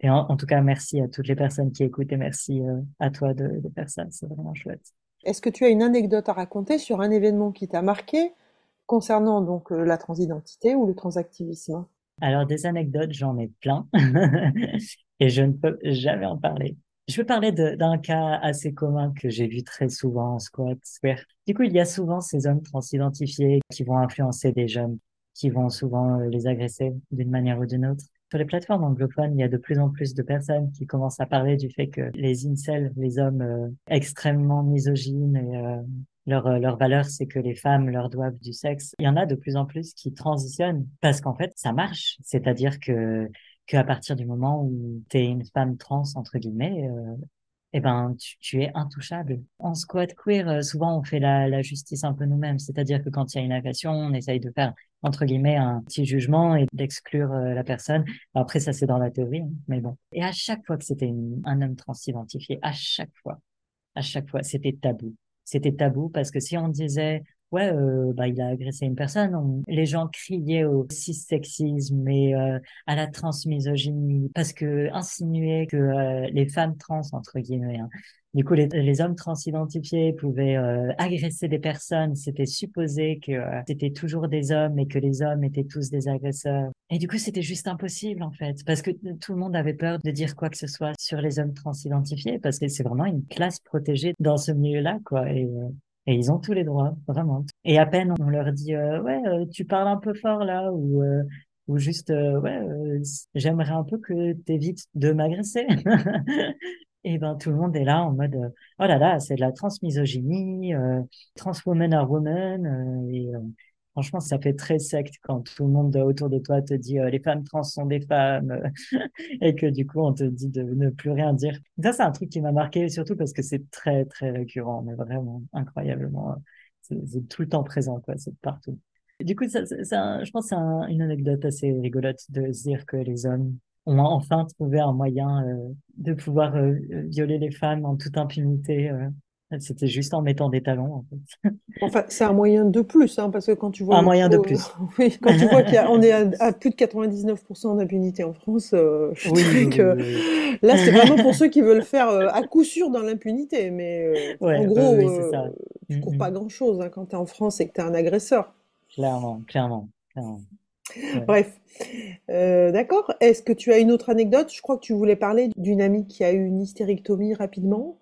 Et en, tout cas, merci à toutes les personnes qui écoutent et merci euh, à toi de, de faire ça. C'est vraiment chouette. Est-ce que tu as une anecdote à raconter sur un événement qui t'a marqué concernant donc euh, la transidentité ou le transactivisme? Alors des anecdotes, j'en ai plein et je ne peux jamais en parler. Je vais parler d'un cas assez commun que j'ai vu très souvent en squat square. Du coup, il y a souvent ces hommes transidentifiés qui vont influencer des jeunes, qui vont souvent euh, les agresser d'une manière ou d'une autre. Sur les plateformes anglophones, il y a de plus en plus de personnes qui commencent à parler du fait que les incels, les hommes euh, extrêmement misogynes et euh, leur, euh, leur valeur, c'est que les femmes leur doivent du sexe. Il y en a de plus en plus qui transitionnent parce qu'en fait, ça marche. C'est-à-dire que qu'à partir du moment où tu es une femme trans, entre guillemets, eh ben, tu, tu, es intouchable. En squat queer, souvent, on fait la, la justice un peu nous-mêmes. C'est-à-dire que quand il y a une agression, on essaye de faire entre guillemets un petit jugement et d'exclure euh, la personne. Après ça c'est dans la théorie, hein, mais bon. Et à chaque fois que c'était un homme transidentifié, à chaque fois, à chaque fois, c'était tabou. C'était tabou parce que si on disait ouais, euh, bah, il a agressé une personne. les gens criaient au cissexisme et euh, à la transmisogynie parce que insinuaient que euh, les femmes trans, entre guillemets, hein, du coup, les, les, hommes transidentifiés pouvaient agresser des personnes. C'était supposé que c'était toujours des hommes et que les hommes étaient tous des agresseurs. Et du coup, c'était juste impossible, en fait, parce que tout le monde avait peur de dire quoi que ce soit sur les hommes transidentifiés, parce que c'est vraiment une classe protégée dans ce milieu-là, quoi. Ils ont tous les droits, vraiment. Et à peine on leur dit, ouais, tu parles un peu fort là, ou ou juste ouais j'aimerais un peu que tu évites de m'agresser et ben tout le monde est là en mode euh, oh là là c'est de la transmisogynie euh, trans woman are euh, euh, franchement ça fait très secte quand tout le monde autour de toi te dit les femmes trans sont des femmes et que du coup on te dit de ne plus rien dire ça c'est un truc qui m'a marqué surtout parce que c'est très très récurrent mais vraiment incroyablement c'est tout le temps présent quoi c'est partout du coup ça, je pense c'est une anecdote assez rigolote de se dire que les hommes ont enfin trouvé un moyen euh, de pouvoir euh, violer les femmes en toute impunité. Euh. C'était juste en mettant des talons, en fait. Enfin, c'est un moyen de plus, hein, parce que quand tu vois. Un moyen de plus. oui, quand tu vois qu'on est à, plus de 99% d'impunité en France, euh, je oui, que là, c'est vraiment pour ceux qui veulent faire euh, à coup sûr dans l'impunité. Mais euh, en gros, tu ne cours pas grand-chose hein, quand tu es en France et que tu es un agresseur. Clairement, clairement. clairement. Bref. D'accord. Est-ce que tu as une autre anecdote? Je crois que tu voulais parler d'une amie qui a eu une hystérectomie rapidement.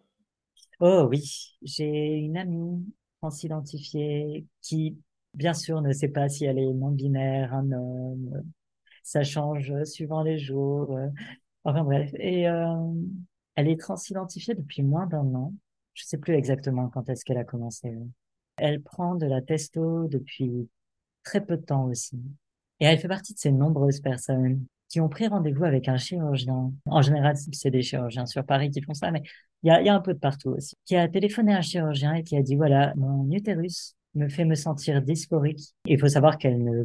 Oh oui, j'ai une amie transidentifiée qui, bien sûr, ne sait pas si elle est non-binaire, un homme. Ça change suivant les jours. Enfin bref. Et euh, elle est transidentifiée depuis moins d'un an. Je sais plus exactement quand est-ce qu'elle a commencé. Elle prend de la testo depuis très peu de temps aussi. Et elle fait partie de ces nombreuses personnes qui ont pris rendez-vous avec un chirurgien. En général, c'est des chirurgiens sur Paris qui font ça, mais il y a, un peu de partout aussi. Qui a téléphoné à un chirurgien et qui a dit, voilà, mon utérus me fait me sentir dysphorique. Il faut savoir qu'elle ne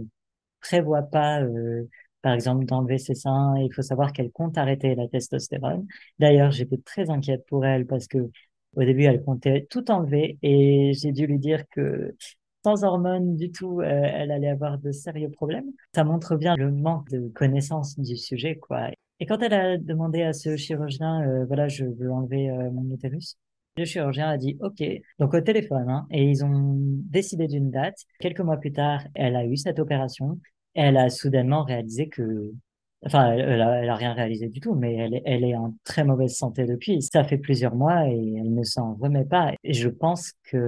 prévoit pas, euh, par exemple, d'enlever ses seins. Il faut savoir qu'elle compte arrêter la testostérone. D'ailleurs, j'étais très inquiète pour elle parce que au début, elle comptait tout enlever et j'ai dû lui dire que sans hormones du tout, euh, elle allait avoir de sérieux problèmes. Ça montre bien le manque de connaissance du sujet, quoi. Et quand elle a demandé à ce chirurgien, euh, voilà, je veux enlever euh, mon utérus, le chirurgien a dit OK, donc au téléphone, hein, et ils ont décidé d'une date. Quelques mois plus tard, elle a eu cette opération. Elle a soudainement réalisé que, enfin, elle, a, rien réalisé du tout, mais elle, elle est en très mauvaise santé depuis. Ça fait plusieurs mois et elle ne s'en remet pas. Je pense que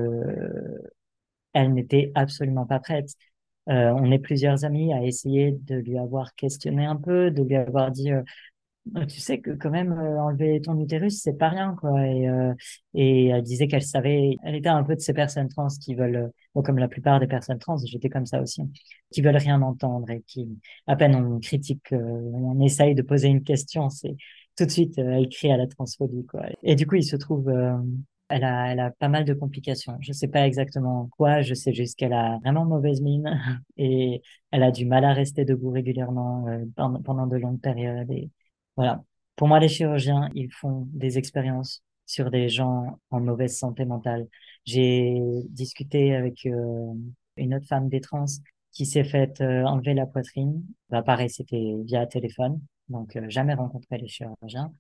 elle n'était absolument pas prête. Euh, on est plusieurs amis à essayer de lui avoir questionné un peu, de lui avoir dit, euh, euh, tu sais que quand même enlever ton utérus c'est pas rien quoi. Et, et elle disait qu'elle savait, elle était un peu de ces personnes trans qui veulent, comme la plupart des personnes trans, j'étais comme ça aussi, qui veulent rien entendre et qui, à peine on critique, on essaye de poser une question, c'est tout de suite elle crie à la transphobie quoi. Et du coup il se trouve elle a, elle a pas mal de complications. Je sais pas exactement quoi, je sais juste qu'elle a vraiment mauvaise mine et elle a du mal à rester debout régulièrement euh, pendant, de longues périodes. Et voilà. Pour moi, les chirurgiens, ils font des expériences sur des gens en mauvaise santé mentale. J'ai discuté avec euh, une autre femme des trans qui s'est faite euh, enlever la poitrine. Bah, pareil, c'était via téléphone, donc jamais rencontré les chirurgiens.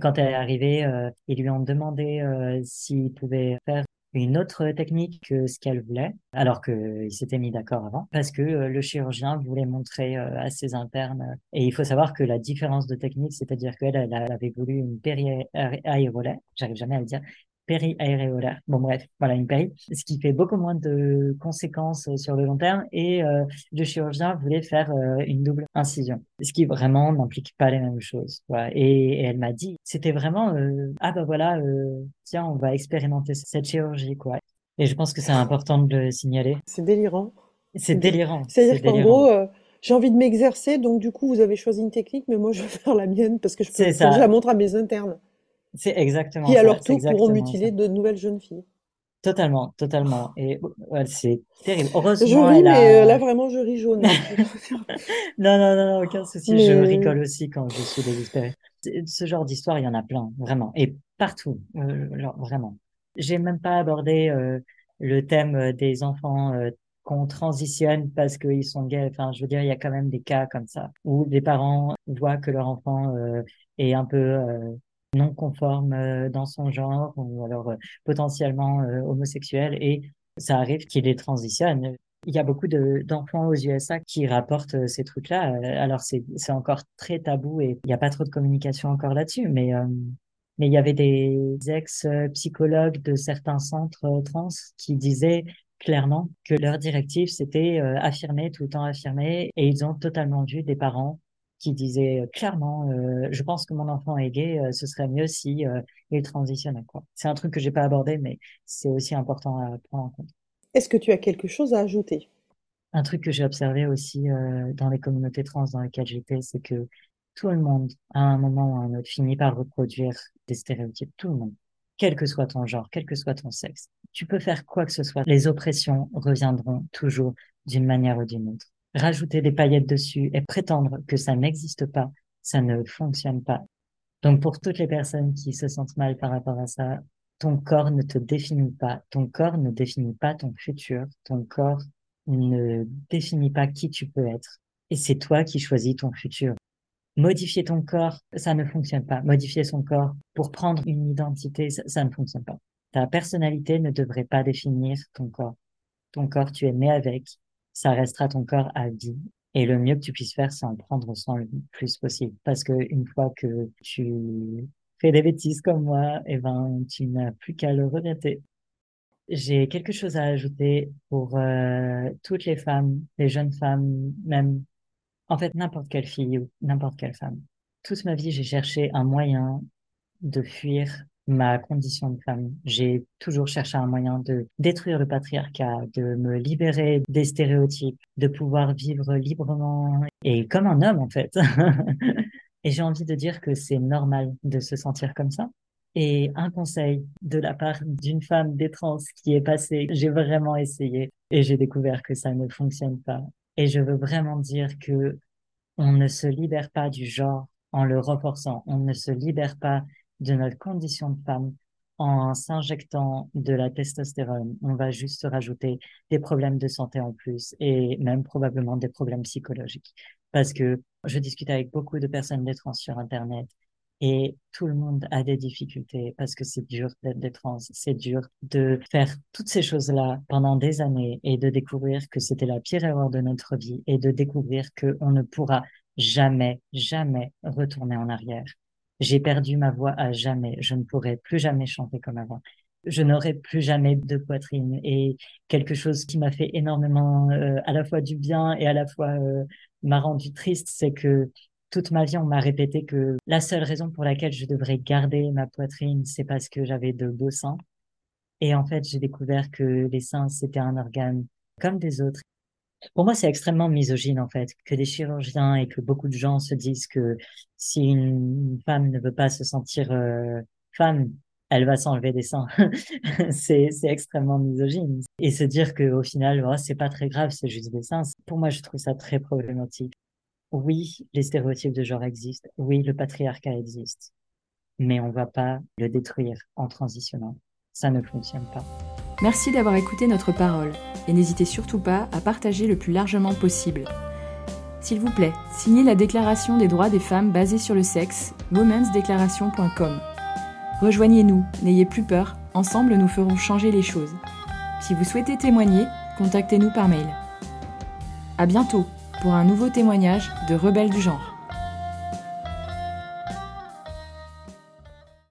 Quand elle est arrivée, euh, ils lui ont demandé euh, s'il pouvait faire une autre technique que ce qu'elle voulait, alors qu'ils s'étaient mis d'accord avant, parce que euh, le chirurgien voulait montrer à ses internes. Et il faut savoir que la différence de technique, c'est-à-dire qu'elle elle avait voulu une péri-aérolaire, j'arrive jamais à le dire, péri-aéréolaire. Bon, bref, voilà, une péri. Ce qui fait beaucoup moins de conséquences sur le long terme. Et euh, le chirurgien voulait faire euh, une double incision. Ce qui vraiment n'implique pas les mêmes choses. Voilà. Et, elle m'a dit, c'était vraiment, euh, ah bah voilà, tiens, on va expérimenter cette chirurgie, quoi. Et je pense que c'est important de le signaler. C'est délirant. C'est délirant. C'est-à-dire qu'en gros, j'ai envie de m'exercer, donc du coup, vous avez choisi une technique, mais moi, je vais faire la mienne parce que je, peux, je la montre à mes internes. C'est exactement Qui, alors tout, pourront mutiler de nouvelles jeunes filles. Totalement, totalement. Et c'est terrible. Heureusement, je ris, mais euh, là vraiment, je ris jaune. non, non, non, aucun souci. Je rigole aussi quand je suis désespérée. Ce genre d'histoire, il y en a plein, vraiment, et partout, euh, vraiment. J'ai même pas abordé euh, le thème des enfants qu'on transitionne parce qu'ils sont gays. Enfin, je veux dire, il y a quand même des cas comme ça où les parents voient que leur enfant est un peu non conforme euh, dans son genre ou alors euh, potentiellement euh, homosexuel et ça arrive qu'il les transitionne. Il y a beaucoup d'enfants aux USA qui rapportent ces trucs-là. Alors c'est encore très tabou et il n'y a pas trop de communication encore là-dessus, mais mais il y avait des ex-psychologues de certains centres trans qui disaient clairement que leur directive c'était affirmer tout le temps affirmer et ils ont totalement vu des parents qui disait euh, clairement euh, je pense que mon enfant est gay euh, ce serait mieux si il transitionnait quoi. C'est un truc que j'ai pas abordé mais c'est aussi important à prendre en compte. Est-ce que tu as quelque chose à ajouter? Un truc que j'ai observé aussi dans les communautés trans dans lesquelles j'étais c'est que tout le monde à un moment ou à un autre finit par reproduire des stéréotypes. Tout le monde. Quel que soit ton genre quel que soit ton sexe. Tu peux faire quoi que ce soit. Les oppressions reviendront toujours d'une manière ou d'une autre rajouter des paillettes dessus et prétendre que ça n'existe pas, ça ne fonctionne pas. Donc pour toutes les personnes qui se sentent mal par rapport à ça, Ton corps ne te définit pas. Ton corps ne définit pas ton futur. Ton corps ne définit pas qui tu peux être. Et c'est toi qui choisis ton futur. Modifier ton corps, ça ne fonctionne pas. Modifier son corps pour prendre une identité, ça, ne fonctionne pas. Ta personnalité ne devrait pas définir ton corps. Ton corps, tu es né avec. Ça restera ton corps à vie. Et le mieux que tu puisses faire, c'est en prendre soin le plus possible. Parce que une fois que tu fais des bêtises comme moi, eh ben, tu n'as plus qu'à le regretter. J'ai quelque chose à ajouter pour euh, toutes les femmes, les jeunes femmes, même, en fait, n'importe quelle fille ou n'importe quelle femme. Toute ma vie, j'ai cherché un moyen de fuir ma condition de femme. J'ai toujours cherché un moyen de détruire le patriarcat, de me libérer des stéréotypes, de pouvoir vivre librement et comme un homme en fait. et j'ai envie de dire que c'est normal de se sentir comme ça. Et un conseil de la part d'une femme des trans qui est passée, j'ai vraiment essayé et j'ai découvert que ça ne fonctionne pas. Et je veux vraiment dire que on ne se libère pas du genre en le renforçant. On ne se libère pas de notre condition de femme en s'injectant de la testostérone. On va juste rajouter des problèmes de santé en plus et même probablement des problèmes psychologiques. Parce que je discute avec beaucoup de personnes des trans sur Internet et tout le monde a des difficultés parce que c'est dur d'être des trans, c'est dur de faire toutes ces choses-là pendant des années et de découvrir que c'était la pire erreur de notre vie et de découvrir qu'on ne pourra jamais, jamais retourner en arrière j'ai perdu ma voix à jamais. Je ne pourrai plus jamais chanter comme avant. Je n'aurai plus jamais de poitrine. Et quelque chose qui m'a fait énormément euh, à la fois du bien et à la fois euh, m'a rendu triste, c'est que toute ma vie, on m'a répété que la seule raison pour laquelle je devrais garder ma poitrine, c'est parce que j'avais de beaux seins. Et en fait, j'ai découvert que les seins, c'était un organe comme des autres pour moi, c'est extrêmement misogyne, en fait, que des chirurgiens et que beaucoup de gens se disent que si une femme ne veut pas se sentir euh, femme, elle va s'enlever des seins. c'est, extrêmement misogyne. Et se dire que au final, oh, c'est pas très grave, c'est juste des seins. Pour moi, je trouve ça très problématique. Oui, les stéréotypes de genre existent. Oui, le patriarcat existe. Mais on va pas le détruire en transitionnant. Ça ne fonctionne pas. Merci d'avoir écouté notre parole et n'hésitez surtout pas à partager le plus largement possible. S'il vous plaît, signez la Déclaration des droits des femmes basée sur le sexe, womensdeclaration.com. Rejoignez-nous, n'ayez plus peur, ensemble nous ferons changer les choses. Si vous souhaitez témoigner, contactez-nous par mail. À bientôt pour un nouveau témoignage de Rebelles du genre.